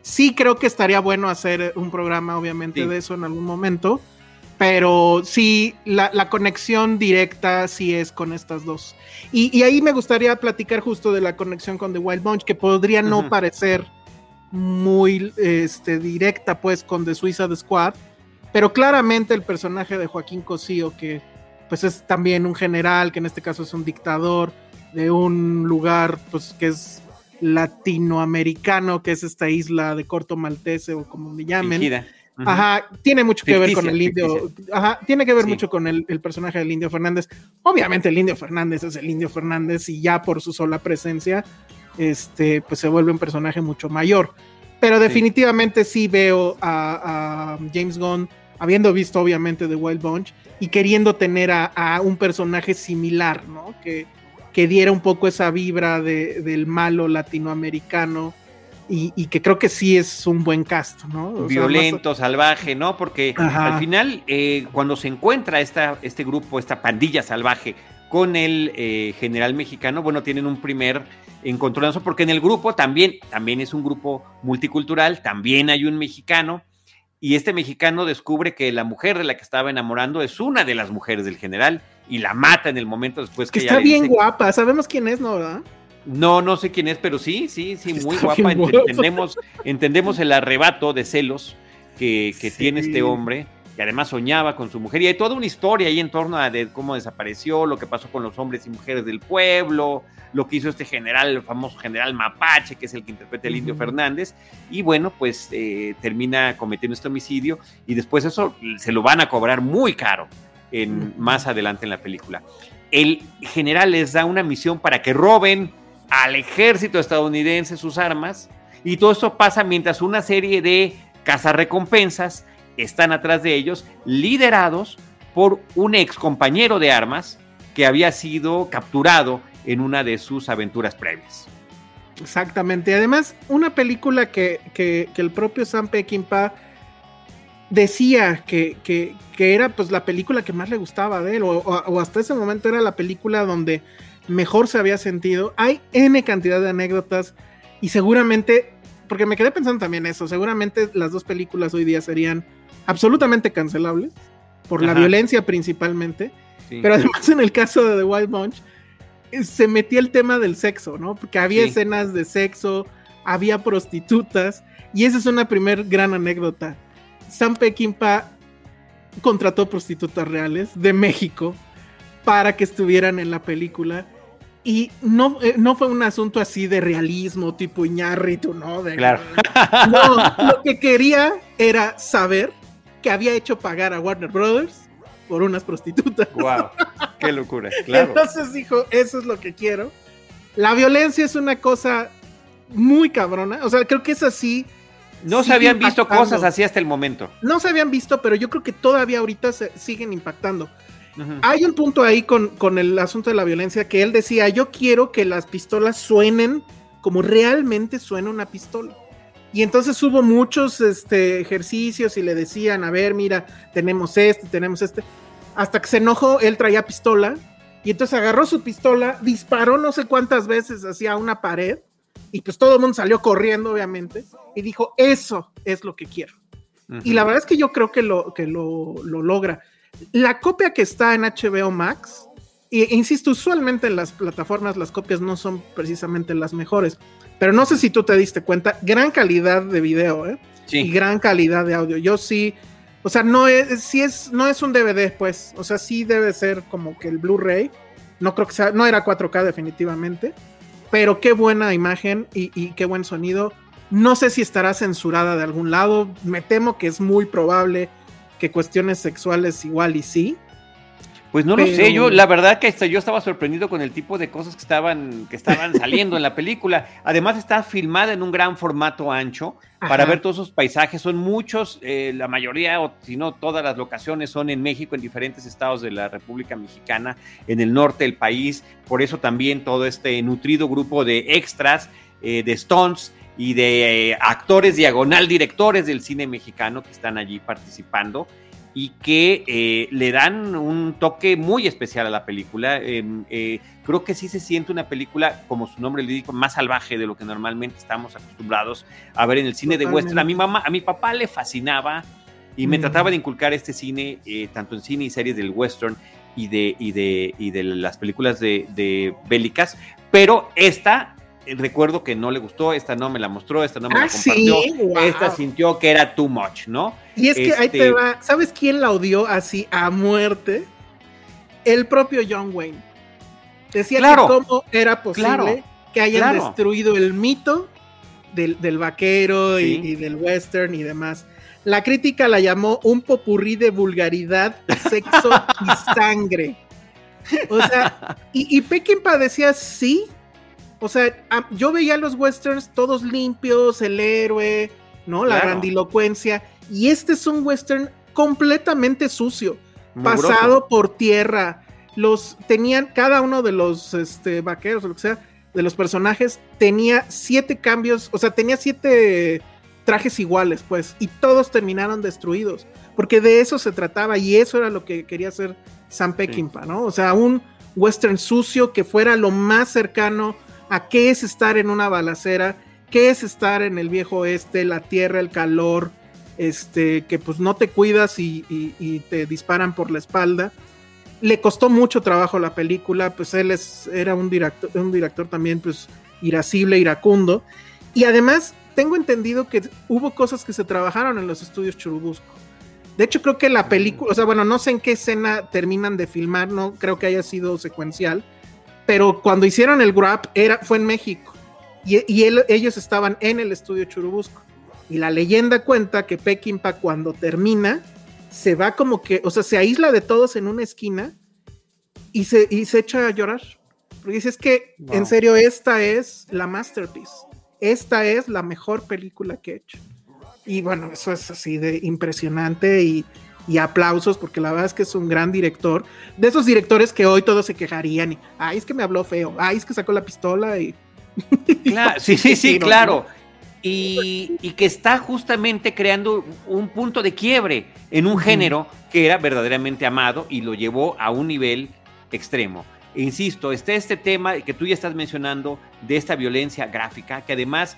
Speaker 2: Sí creo que estaría bueno hacer un programa, obviamente, de eso en algún momento, pero sí, la, conexión directa sí es con estas dos. Y, ahí me gustaría platicar justo de la conexión con The Wild Bunch, que podría no parecer muy este, directa, pues, con The Suicide Squad, pero claramente el personaje de Joaquín Cosío, que pues es también un general, que en este caso es un dictador de un lugar, pues, que es latinoamericano, que es esta isla de corto maltese o como me llamen. Ajá, tiene mucho que ver con el indio. Ajá, tiene que ver mucho con el, personaje del indio Fernández. Obviamente el indio Fernández es el indio Fernández y ya por su sola presencia, este, pues se vuelve un personaje mucho mayor. Pero definitivamente sí, veo a, a, James Gunn, habiendo visto obviamente The Wild Bunch, y queriendo tener a, a un personaje similar, ¿no? Que, que diera un poco esa vibra de, del malo latinoamericano y, que creo que sí es un buen cast, ¿no?
Speaker 3: Violento, salvaje, ¿no? Porque al final, eh, cuando se encuentra esta, este grupo, esta pandilla salvaje con el eh, general mexicano, bueno, tienen un primer encontronazo, porque en el grupo también, también es un grupo multicultural, también hay un mexicano, y este mexicano descubre que la mujer de la que estaba enamorando es una de las mujeres del general y la mata en el momento después que,
Speaker 2: que está bien guapa, sabemos quién es, ¿no? ¿verdad?
Speaker 3: No, no sé quién es, pero sí, sí, sí, muy guapa. Entendemos, entendemos el arrebato de celos que, tiene este hombre, que además soñaba con su mujer. Y hay toda una historia ahí en torno a de cómo desapareció, lo que pasó con los hombres y mujeres del pueblo, lo que hizo este general, el famoso general Mapache, que es el que interpreta el Indio Fernández. Y bueno, pues eh, termina cometiendo este homicidio y después eso se lo van a cobrar muy caro en, más adelante en la película. El general les da una misión para que roben al ejército estadounidense sus armas. Y todo esto pasa mientras una serie de cazarrecompensas están atrás de ellos, liderados por un ex compañero de armas que había sido capturado en una de sus aventuras previas.
Speaker 2: Exactamente. Además, una película que, el propio Sam Peckinpah decía que, que, era pues la película que más le gustaba de él, o, hasta ese momento era la película donde mejor se había sentido. Hay N cantidad de anécdotas y seguramente, porque me quedé pensando también eso, seguramente las dos películas hoy día serían absolutamente cancelables, por la violencia principalmente, pero además en el caso de The Wild Bunch, eh, se metía el tema del sexo, ¿no? Porque había escenas de sexo, había prostitutas, y esa es una primer gran anécdota. Sam Peckinpah contrató prostitutas reales de México para que estuvieran en la película y no, eh, no fue un asunto así de realismo, tipo Iñárritu, ¿no?
Speaker 3: claro.
Speaker 2: No, lo que quería era saber que había hecho pagar a Warner Brothers por unas prostitutas.
Speaker 3: ¡Wow! ¡Qué locura! Claro.
Speaker 2: Entonces dijo, eso es lo que quiero. La violencia es una cosa muy cabrona. O sea, creo que es así.
Speaker 3: No se habían visto cosas así hasta el momento.
Speaker 2: No se habían visto, pero yo creo que todavía ahorita se siguen impactando. Hay un punto ahí con, con, el asunto de la violencia que él decía, yo quiero que las pistolas suenen como realmente suena una pistola. Y entonces hubo muchos este, ejercicios y le decían, a ver, mira, tenemos este, tenemos este. Hasta que se enojó, él traía pistola y entonces agarró su pistola, disparó no sé cuántas veces hacia una pared y pues todo el mundo salió corriendo, obviamente, y dijo, eso es lo que quiero. Y la verdad es que yo creo que lo, que lo, lo logra. La copia que está en HBO Max, e insisto, usualmente en las plataformas las copias no son precisamente las mejores, pero no sé si tú te diste cuenta, gran calidad de video, ¿eh? Y gran calidad de audio. Yo sí, o sea, no es, si es, no es un DVD, pues, o sea, sí debe ser como que el Blu-ray. No creo que sea, no era 4K definitivamente, pero qué buena imagen y, qué buen sonido. No sé si estará censurada de algún lado, me temo que es muy probable que cuestiones sexuales igual y sí.
Speaker 3: Pues no lo sé, yo la verdad que yo estaba sorprendido con el tipo de cosas que estaban, que estaban saliendo en la película. Además está filmada en un gran formato ancho para ver todos esos paisajes. Son muchos, eh, la mayoría, o si no todas las locaciones son en México, en diferentes estados de la República Mexicana, en el norte del país. Por eso también todo este nutrido grupo de extras, eh, de stunts, y de eh, actores diagonal directores del cine mexicano que están allí participando y que eh, le dan un toque muy especial a la película. Em, eh, creo que sí se siente una película, como su nombre le dijo, más salvaje de lo que normalmente estamos acostumbrados a ver en el cine de western. A mi mamá, a mi papá le fascinaba y me mm. trataba de inculcar este cine, tanto en cine y series del western y de, y de, y de las películas de, de bélicas, pero esta recuerdo que no le gustó, esta no me la mostró, esta no me la ah, compartió, esta sintió que era too much, ¿no?
Speaker 2: Y es que ahí te este va, ¿sabes quién la odió así a muerte? El propio John Wayne. Decía que cómo era posible que hayan destruido el mito del, vaquero y, del western y demás. La crítica la llamó un popurrí de vulgaridad, sexo y sangre. O sea, y, y Peckinpah decía sí, o sea, yo veía los westerns todos limpios, el héroe, ¿no? La grandilocuencia. Y este es un western completamente sucio, pasado por tierra, los tenían, cada uno de los este, vaqueros o lo que sea, de los personajes, tenía siete cambios, o sea, tenía siete trajes iguales, pues, y todos terminaron destruidos, porque de eso se trataba y eso era lo que quería hacer Sam Peckinpah, ¿no? O sea, un western sucio que fuera lo más cercano a qué es estar en una balacera, qué es estar en el viejo oeste, la tierra, el calor, este, que pues no te cuidas y, te disparan por la espalda. Le costó mucho trabajo la película, pues él es, era un director, un director también pues irascible, iracundo. Y además tengo entendido que hubo cosas que se trabajaron en los estudios Churubusco. De hecho, creo que la película, o sea, bueno, no sé en qué escena terminan de filmar, no creo que haya sido secuencial, pero cuando hicieron el Grab era, fue en México y, ellos estaban en el estudio Churubusco. Y la leyenda cuenta que Peckinpah cuando termina se va como que, o sea, se aísla de todos en una esquina y se, y se echa a llorar. Porque dice, es que en serio, esta es la masterpiece. Esta es la mejor película que he hecho. Y bueno, eso es así de impresionante y, aplausos porque la verdad es que es un gran director. De esos directores que hoy todos se quejarían y, ay, es que me habló feo, ay, es que sacó la pistola y...
Speaker 3: sí, sí, sí, claro. Y, y, que está justamente creando un punto de quiebre en un género que era verdaderamente amado y lo llevó a un nivel extremo. E insisto, está este tema que tú ya estás mencionando de esta violencia gráfica, que además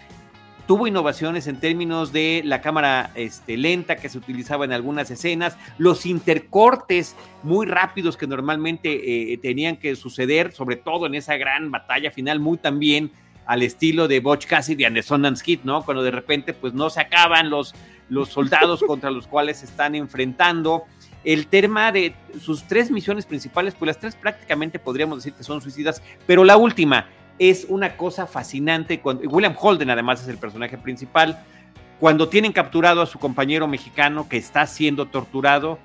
Speaker 3: tuvo innovaciones en términos de la cámara este, lenta que se utilizaba en algunas escenas, los intercortes muy rápidos que normalmente eh, tenían que suceder, sobre todo en esa gran batalla final, muy también al estilo de Butch Cassidy and the Sundance ¿no? Cuando de repente pues no se acaban los, los soldados contra los cuales se están enfrentando. El tema de sus tres misiones principales, pues las tres prácticamente podríamos decir que son suicidas, pero la última, es una cosa fascinante. William Holden además es el personaje principal. Cuando tienen capturado a su compañero mexicano que está siendo torturado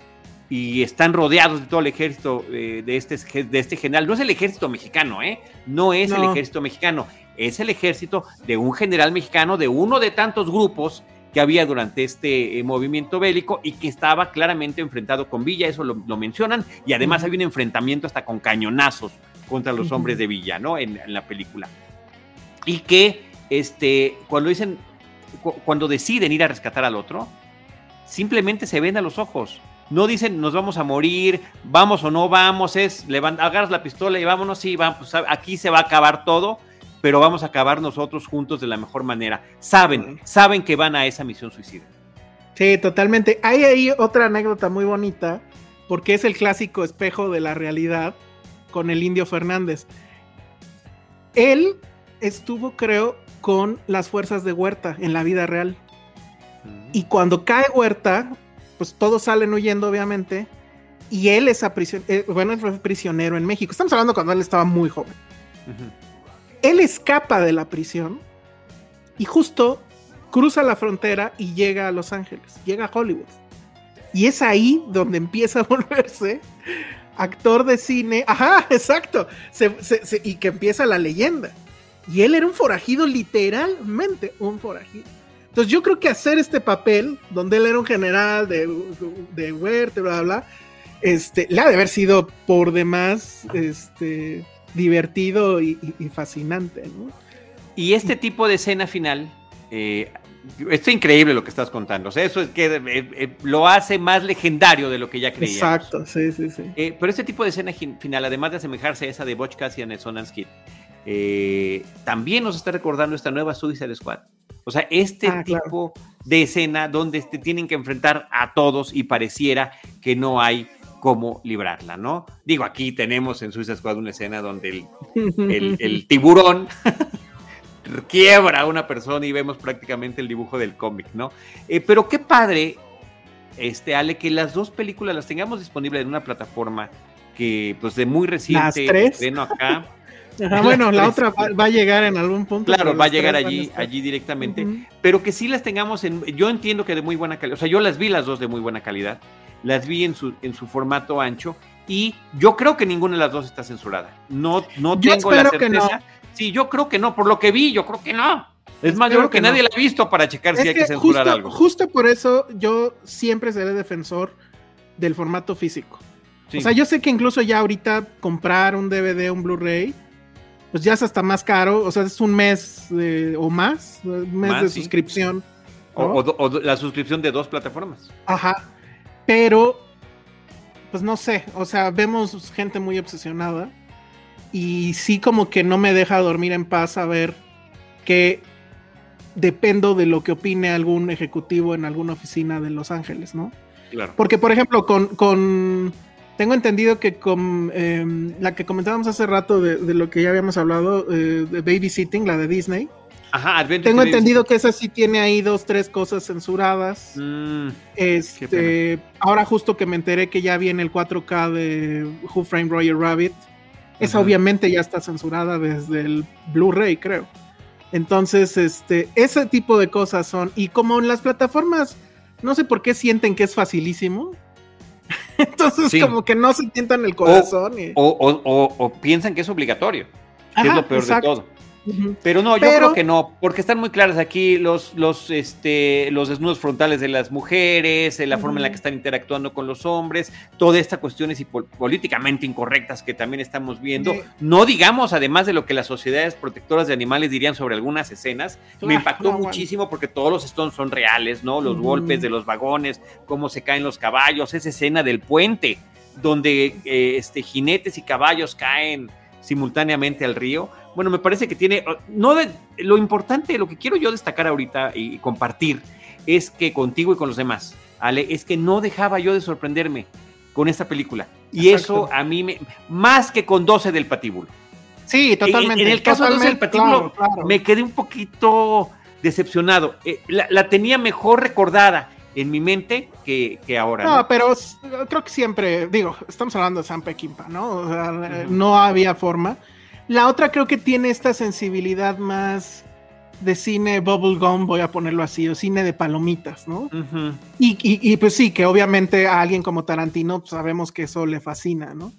Speaker 3: y están rodeados de todo el ejército eh, de, este, de este general. No es el ejército mexicano, ¿eh? No es el ejército mexicano. Es el ejército de un general mexicano, de uno de tantos grupos que había durante este eh, movimiento bélico y que estaba claramente enfrentado con Villa, eso lo, mencionan, y además había un enfrentamiento hasta con cañonazos contra los hombres de Villa, ¿no? En, la película. Y que este, cuando dicen, cuando deciden ir a rescatar al otro, simplemente se ven a los ojos. No dicen nos vamos a morir, vamos o no vamos, es agarras la pistola y vámonos, sí, vamos, pues, aquí se va a acabar todo, pero vamos a acabar nosotros juntos de la mejor manera. Saben, saben que van a esa misión suicida.
Speaker 2: Sí, totalmente. Hay ahí otra anécdota muy bonita, porque es el clásico espejo de la realidad con el Indio Fernández. Él estuvo, creo, con las fuerzas de Huerta en la vida real. Y cuando cae Huerta, pues todos salen huyendo, obviamente. Y él es eh, bueno, fue prisionero en México. Estamos hablando cuando él estaba muy joven. Él escapa de la prisión y justo cruza la frontera y llega a Los Ángeles, llega a Hollywood. Y es ahí donde empieza a volverse actor de cine, ajá, exacto, y que empieza la leyenda. Y él era un forajido, literalmente un forajido. Entonces yo creo que hacer este papel, donde él era un general de, de Huerta, bla, bla, este, le ha de haber sido por demás este, divertido y, fascinante.
Speaker 3: Y este tipo de escena final, eh, es increíble lo que estás contando. O sea, eso es que eh, eh, lo hace más legendario de lo que ya creíamos.
Speaker 2: Exacto, sí, sí, sí.
Speaker 3: Eh, pero este tipo de escena final, además de asemejarse a esa de Butch Cassidy en Sonance Kid, también nos está recordando esta nueva Suicide Squad. O sea, este ah, tipo de escena donde te tienen que enfrentar a todos y pareciera que no hay cómo librarla, ¿no? Digo, aquí tenemos en Suicide Squad una escena donde el, el tiburón quiebra a una persona y vemos prácticamente el dibujo del cómic, ¿no? Eh, pero qué padre, este, Ale, que las dos películas las tengamos disponibles en una plataforma que, pues, de muy reciente
Speaker 2: estreno
Speaker 3: acá.
Speaker 2: bueno, la otra va, a llegar en algún punto.
Speaker 3: Claro, va a llegar allí, allí directamente, pero que sí las tengamos en, yo entiendo que de muy buena calidad, o sea, yo las vi las dos de muy buena calidad, las vi en su, en su formato ancho y yo creo que ninguna de las dos está censurada. No, no tengo la certeza. Sí, yo creo que no, por lo que vi, yo creo que no. Es más, yo creo que, nadie la ha visto para checar si hay que censurar algo.
Speaker 2: Justo por eso yo siempre seré defensor del formato físico. O sea, yo sé que incluso ya ahorita comprar un DVD, un Blu-ray, pues ya es hasta más caro, o sea, es un mes o más, un mes de suscripción.
Speaker 3: O, la suscripción de dos plataformas.
Speaker 2: Ajá, pero, pues no sé, o sea, vemos gente muy obsesionada y sí como que no me deja dormir en paz a ver que dependo de lo que opine algún ejecutivo en alguna oficina de Los Ángeles, ¿no? Claro. Porque, por ejemplo, con, tengo entendido que con em, la que comentábamos hace rato de, lo que ya habíamos hablado, eh, de Babysitting, la de Disney.
Speaker 3: Ajá,
Speaker 2: Tengo entendido que esa sí tiene ahí dos, tres cosas censuradas. Mm, este, ahora justo que me enteré que ya viene el 4K de Who Framed Roger Rabbit. Esa obviamente ya está censurada desde el Blu-ray, creo. Entonces, este, ese tipo de cosas son. Y como en las plataformas, no sé por qué sienten que es facilísimo. Entonces, como que no se tientan el corazón.
Speaker 3: O, piensan que es obligatorio. Que es lo peor de todo. Pero no, yo creo que no, porque están muy claras aquí los, los, este, los desnudos frontales de las mujeres, la forma en la que están interactuando con los hombres, todas estas cuestiones y políticamente incorrectas que también estamos viendo. No digamos, además de lo que las sociedades protectoras de animales dirían sobre algunas escenas, me impactó muchísimo porque todos los stones son reales, ¿no? Los golpes de los vagones, cómo se caen los caballos, esa escena del puente donde eh, este, jinetes y caballos caen simultáneamente al río bueno, me parece que tiene, no de, lo importante, lo que quiero yo destacar ahorita y compartir es que contigo y con los demás, Ale, es que no dejaba yo de sorprenderme con esta película. Y eso a mí me, más que con 12 del patíbulo.
Speaker 2: Sí, totalmente.
Speaker 3: En, el caso de 12 del patíbulo, me quedé un poquito decepcionado. Eh, la, tenía mejor recordada en mi mente que, ahora.
Speaker 2: No, pero creo que siempre, digo, estamos hablando de San Peckinpah, ¿no? O sea, no había forma. La otra creo que tiene esta sensibilidad más de cine bubblegum, voy a ponerlo así, o cine de palomitas, ¿no? y, pues sí, que obviamente a alguien como Tarantino pues, sabemos que eso le fascina, ¿no?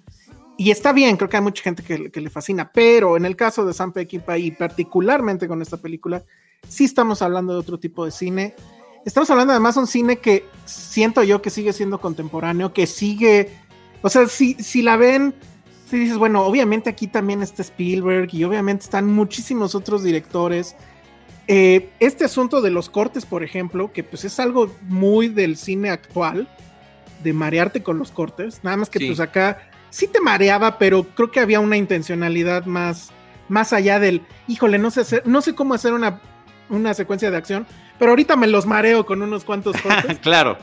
Speaker 2: Y está bien, creo que hay mucha gente que, le fascina, pero en el caso de Sam Peckinpah y particularmente con esta película, sí estamos hablando de otro tipo de cine. Estamos hablando además de un cine que siento yo que sigue siendo contemporáneo, que sigue, o sea, si, si la ven si dices, bueno, obviamente aquí también está Spielberg y obviamente están muchísimos otros directores. Eh, este asunto de los cortes, por ejemplo, que pues es algo muy del cine actual, de marearte con los cortes, nada más que pues acá sí te mareaba, pero creo que había una intencionalidad más, más allá del, híjole, no sé hacer, no sé cómo hacer una, una secuencia de acción, pero ahorita me los mareo con unos cuantos cortes.
Speaker 3: claro.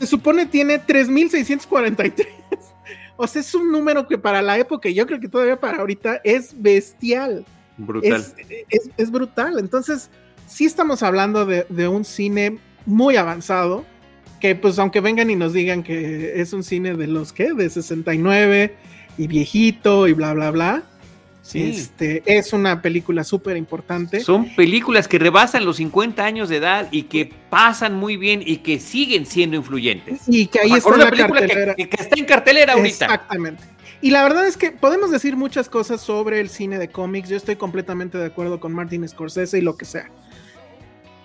Speaker 2: Se supone tiene 3643. O sea, es un número que para la época, y yo creo que todavía para ahorita, es bestial.
Speaker 3: Brutal.
Speaker 2: Es, brutal. Entonces, sí estamos hablando de, de, un cine muy avanzado, que pues aunque vengan y nos digan que es un cine de los que, de 69 y viejito y bla, bla, bla, este, es una película súper importante.
Speaker 3: Son películas que rebasan los 50 años de edad y que pasan muy bien y que siguen siendo influyentes.
Speaker 2: Y que ahí está
Speaker 3: una cartelera. Que, está en cartelera ahorita.
Speaker 2: Exactamente. Y la verdad es que podemos decir muchas cosas sobre el cine de cómics. Yo estoy completamente de acuerdo con Martin Scorsese y lo que sea.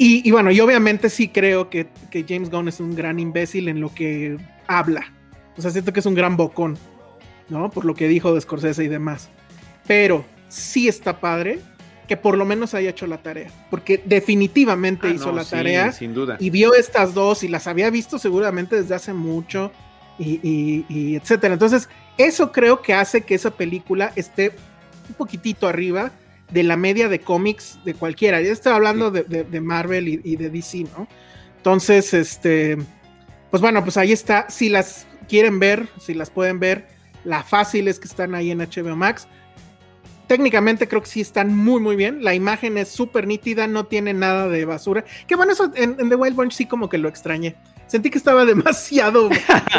Speaker 2: Y, bueno, yo obviamente sí creo que, que James Gunn es un gran imbécil en lo que habla. O sea, siento que es un gran bocón, ¿no? Por lo que dijo de Scorsese y demás pero sí está padre que por lo menos haya hecho la tarea, porque definitivamente ah, hizo la tarea
Speaker 3: sin duda.
Speaker 2: y vio estas dos y las había visto seguramente desde hace mucho y, etcétera. Entonces, eso creo que hace que esa película esté un poquitito arriba de la media de cómics de cualquiera. Ya estoy hablando de, Marvel y, y, de DC, ¿no? Entonces, este, pues bueno, pues ahí está. Si las quieren ver, si las pueden ver, la fácil es que están ahí en HBO Max técnicamente creo que sí están muy, muy bien. La imagen es súper nítida, no tiene nada de basura. Que bueno, eso en, The Wild Bunch sí como que lo extrañé. Sentí que estaba demasiado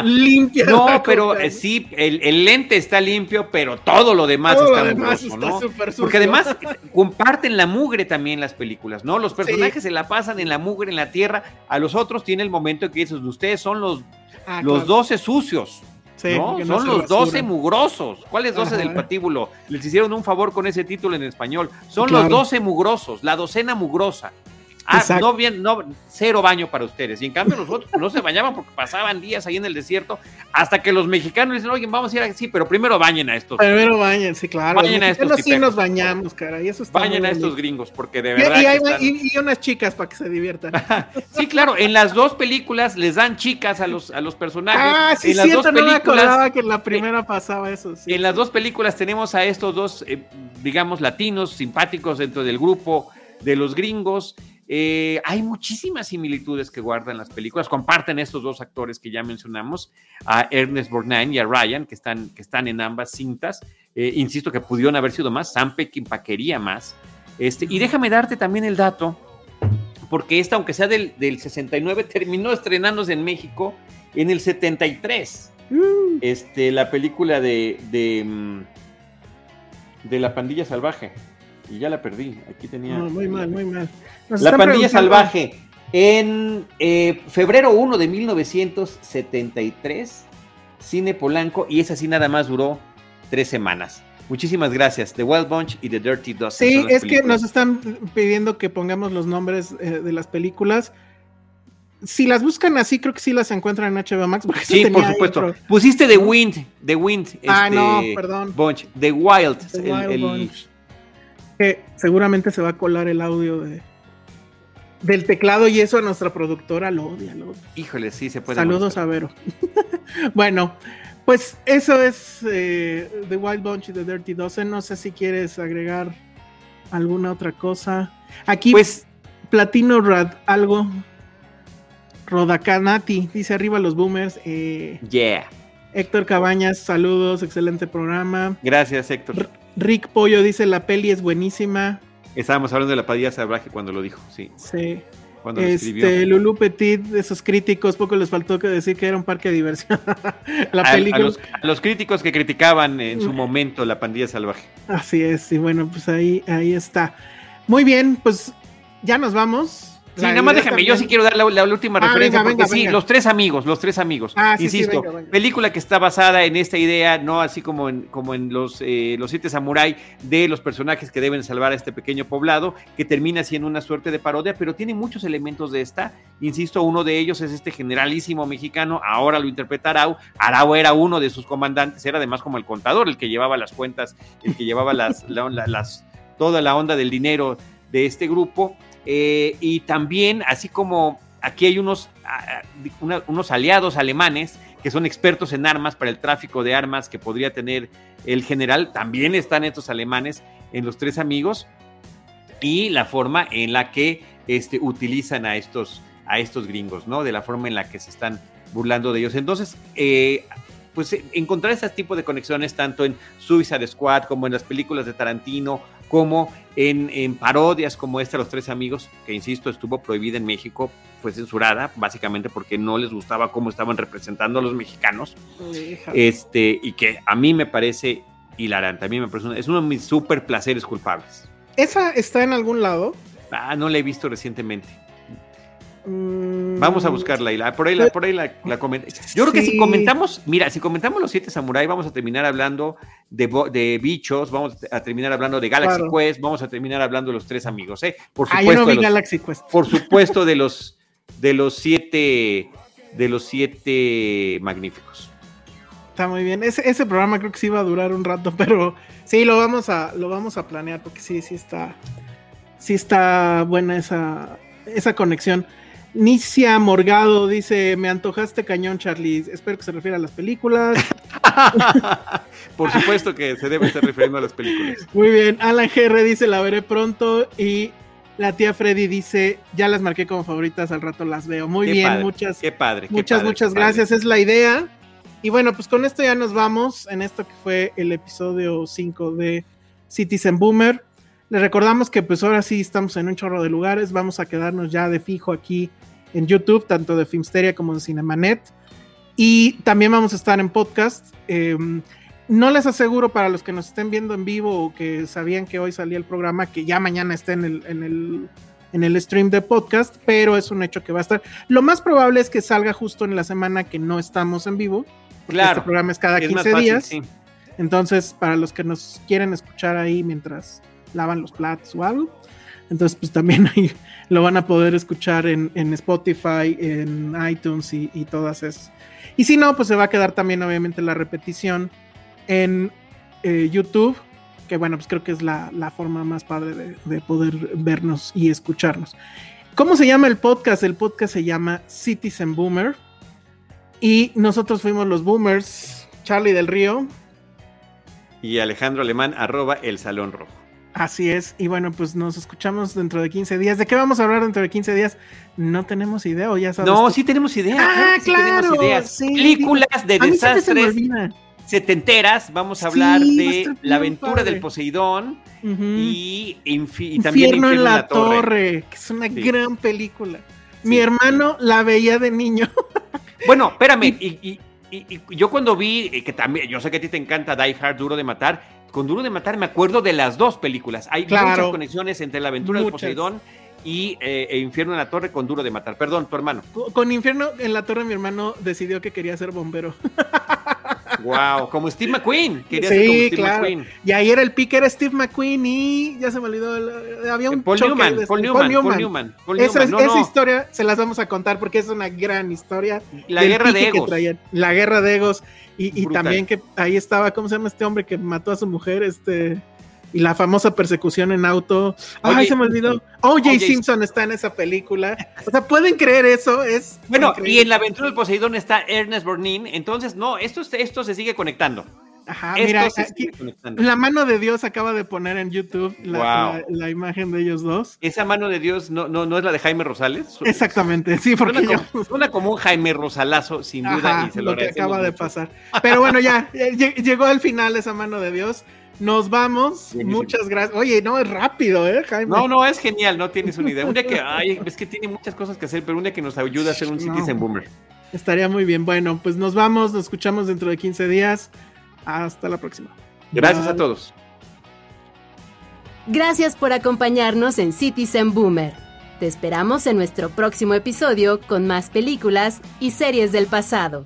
Speaker 2: limpia.
Speaker 3: No, pero eh, sí, el, lente está limpio, pero todo lo demás está, ¿no? Porque además comparten la mugre también las películas, ¿no? Los personajes se la pasan en la mugre, en la tierra. A los otros tiene el momento en que dices, ustedes son los, ah, los 12 sucios son los 12 mugrosos. ¿Cuáles 12 del patíbulo? Les hicieron un favor con ese título en español. Son los 12 mugrosos, la docena mugrosa. Ah, no bien, no, cero baño para ustedes. Y en cambio nosotros no se bañaban porque pasaban días ahí en el desierto hasta que los mexicanos dicen, oye, vamos a ir así, pero primero bañen a estos.
Speaker 2: Primero bañen, sí, claro. Bañen a estos. sí nos bañamos, cara, y eso está
Speaker 3: Bañen a estos gringos, porque de verdad.
Speaker 2: Y, unas chicas para que se diviertan.
Speaker 3: sí, claro, en las dos películas les dan chicas a los, a los personajes.
Speaker 2: Ah, sí,
Speaker 3: en las
Speaker 2: dos películas, que en la primera pasaba eso.
Speaker 3: en las dos películas tenemos a estos dos, eh, digamos, latinos simpáticos dentro del grupo de los gringos. Eh, hay muchísimas similitudes que guardan las películas, comparten estos dos actores que ya mencionamos, a Ernest Borgnine y a Ryan, que están, que están en ambas cintas. Eh, insisto que pudieron haber sido más, Sam Peckinpah quería más. Este, y déjame darte también el dato, porque esta, aunque sea del, 69, terminó estrenándose en México en el 73. Mm. Este, la película de, de, mm, de La Pandilla Salvaje y ya la perdí. Aquí tenía.
Speaker 2: muy mal, muy mal.
Speaker 3: la pandilla salvaje. En eh, febrero 1 de 1973, Cine Polanco, y esa sí nada más duró tres semanas. Muchísimas gracias. The Wild Bunch y The Dirty Dozen.
Speaker 2: Sí, es que nos están pidiendo que pongamos los nombres eh, de las películas. Si las buscan así, creo que sí las encuentran en HBO Max.
Speaker 3: sí, por supuesto. Pusiste The Wind, The Wind.
Speaker 2: Ah, no, este, perdón.
Speaker 3: Bunch, The Wild. el, Bunch
Speaker 2: seguramente se va a colar el audio de, del teclado y eso a nuestra productora lo odia.
Speaker 3: Híjole, sí se puede.
Speaker 2: Saludos a Vero. bueno, pues eso es eh, The Wild Bunch y The Dirty Dozen. No sé si quieres agregar alguna otra cosa. Aquí, pues, Platino Rad, algo. Rodacanati, dice arriba los boomers. Eh,
Speaker 3: yeah.
Speaker 2: Héctor Cabañas, saludos, excelente programa.
Speaker 3: Gracias, Héctor.
Speaker 2: Rick Pollo dice la peli es buenísima.
Speaker 3: Estábamos hablando de la padilla salvaje cuando lo dijo, sí.
Speaker 2: Sí. Cuando este, Lulu Petit, esos críticos, poco les faltó que decir que era un parque de diversión.
Speaker 3: la película. A, los, críticos que criticaban en su momento la pandilla salvaje.
Speaker 2: Así es, y bueno, pues ahí, ahí está. Muy bien, pues ya nos vamos.
Speaker 3: Sí, nada más déjame, yo sí quiero dar la, última ah, referencia, porque sí, los tres amigos, los tres amigos, ah, insisto, película que está basada en esta idea, no así como en, como en los, eh, los siete samurái, de los personajes que deben salvar a este pequeño poblado, que termina siendo una suerte de parodia, pero tiene muchos elementos de esta, insisto, uno de ellos es este generalísimo mexicano, ahora lo interpreta Arau, Arau era uno de sus comandantes, era además como el contador, el que llevaba las cuentas, el que llevaba las, las toda la onda del dinero de este grupo, eh, y también, así como aquí hay unos, unos aliados alemanes que son expertos en armas para el tráfico de armas que podría tener el general, también están estos alemanes en los tres amigos y la forma en la que este, utilizan a estos, a estos gringos, ¿no? De la forma en la que se están burlando de ellos. Entonces, eh, pues encontrar ese tipo de conexiones tanto en Suicide Squad como en las películas de Tarantino como en, parodias como esta, Los Tres Amigos, que insisto, estuvo prohibida en México, fue censurada, básicamente porque no les gustaba cómo estaban representando a los mexicanos. Este, y que a mí me parece hilarante, a mí me parece, es uno de mis súper placeres culpables.
Speaker 2: ¿Esa está en algún lado?
Speaker 3: Ah, no la he visto recientemente. Vamos a mm. buscarla y la, por ahí la, por ahí la, Yo creo que si comentamos, mira, si comentamos los siete samuráis, vamos a terminar hablando de, de, bichos, vamos a terminar hablando de Galaxy Quest, vamos a terminar hablando de los tres amigos, ¿eh?
Speaker 2: Por ah, supuesto. de los, Galaxy Quest.
Speaker 3: Por supuesto, de los de los siete de los siete magníficos.
Speaker 2: Está muy bien. Ese, ese programa creo que sí va a durar un rato, pero sí lo vamos a, lo vamos a planear, porque sí, sí está. Sí está buena esa, esa conexión. Nicia Morgado dice, me antojaste cañón, Charlie. Espero que se refiera a las películas.
Speaker 3: Por supuesto que se debe estar refiriendo a las películas.
Speaker 2: Muy bien. Alan GR dice, la veré pronto. Y la tía Freddy dice, ya las marqué como favoritas, al rato las veo. Muy bien, muchas.
Speaker 3: Qué padre.
Speaker 2: muchas, muchas gracias. Es la idea. Y bueno, pues con esto ya nos vamos en esto que fue el episodio 5 de Citizen Boomer. Les recordamos que pues ahora sí estamos en un chorro de lugares, vamos a quedarnos ya de fijo aquí en YouTube, tanto de Filmsteria como de Cinemanet. Y también vamos a estar en podcast. Em, no les aseguro para los que nos estén viendo en vivo o que sabían que hoy salía el programa, que ya mañana esté en el, en el, en el stream de podcast, pero es un hecho que va a estar. Lo más probable es que salga justo en la semana que no estamos en vivo. Este claro. Este programa es cada 15 días. Entonces, para los que nos quieren escuchar ahí mientras lavan los platos o algo. Entonces, pues también ahí lo van a poder escuchar en, Spotify, en iTunes y, todas esas. Y si no, pues se va a quedar también obviamente la repetición en eh, YouTube, que bueno, pues creo que es la, forma más padre de, poder vernos y escucharnos. ¿Cómo se llama el podcast? El podcast se llama Citizen Boomer. Y nosotros fuimos los boomers, Charlie del Río.
Speaker 3: Y Alejandro Alemán, arroba el Salón Rojo.
Speaker 2: Así es, y bueno, pues nos escuchamos dentro de 15 días. ¿De qué vamos a hablar dentro de 15 días? No tenemos idea, o ya sabes.
Speaker 3: No, sí tenemos idea.
Speaker 2: Ah, claro.
Speaker 3: Películas de desastres setenteras. Vamos a hablar de La aventura del Poseidón y, también
Speaker 2: Infierno en la, torre. que es una gran película. Mi hermano la veía de niño.
Speaker 3: bueno, espérame, y, yo cuando vi, que también, yo sé que a ti te encanta Die Hard, Duro de Matar con Duro de Matar me acuerdo de las dos películas. Hay muchas conexiones entre La aventura del Poseidón y eh, e Infierno en la Torre con Duro de Matar. Perdón, tu hermano.
Speaker 2: Con, Infierno en la Torre mi hermano decidió que quería ser bombero.
Speaker 3: Wow, como Steve McQueen.
Speaker 2: Quería sí, ser como Steve claro. McQueen. Y ahí era el pick, era Steve McQueen y ya se me olvidó. había un
Speaker 3: Paul Newman, Paul, Newman, Paul Newman,
Speaker 2: esa, historia se las vamos a contar porque es una gran historia.
Speaker 3: La guerra de egos.
Speaker 2: La guerra de egos. Y, también que ahí estaba, ¿cómo se llama este hombre que mató a su mujer? Este. Y la famosa persecución en auto. Ay, se me olvidó. OJ Simpson está en esa película. O sea, ¿pueden creer eso? Es
Speaker 3: bueno, y en la aventura del Poseidón está Ernest Borgnine. Entonces, no, esto, esto se sigue conectando.
Speaker 2: Ajá, mira, la mano de Dios acaba de poner en YouTube la, imagen de ellos dos.
Speaker 3: Esa mano de Dios no, no, no es la de Jaime Rosales.
Speaker 2: Exactamente, sí, porque
Speaker 3: suena, como, un Jaime Rosalazo, sin duda.
Speaker 2: y se lo, que acaba de pasar. Pero bueno, ya, llegó al final esa mano de Dios. Nos vamos. Muchas gracias. Oye, no, es rápido, ¿eh, Jaime?
Speaker 3: No, no, es genial, no tienes una idea. Un día que, ay, es que tiene muchas cosas que hacer, pero un día que nos ayuda a hacer un Citizen Boomer.
Speaker 2: Estaría muy bien. Bueno, pues nos vamos, nos escuchamos dentro de 15 días. Hasta la próxima.
Speaker 3: Gracias a todos.
Speaker 1: Gracias por acompañarnos en Citizen Boomer. Te esperamos en nuestro próximo episodio con más películas y series del pasado.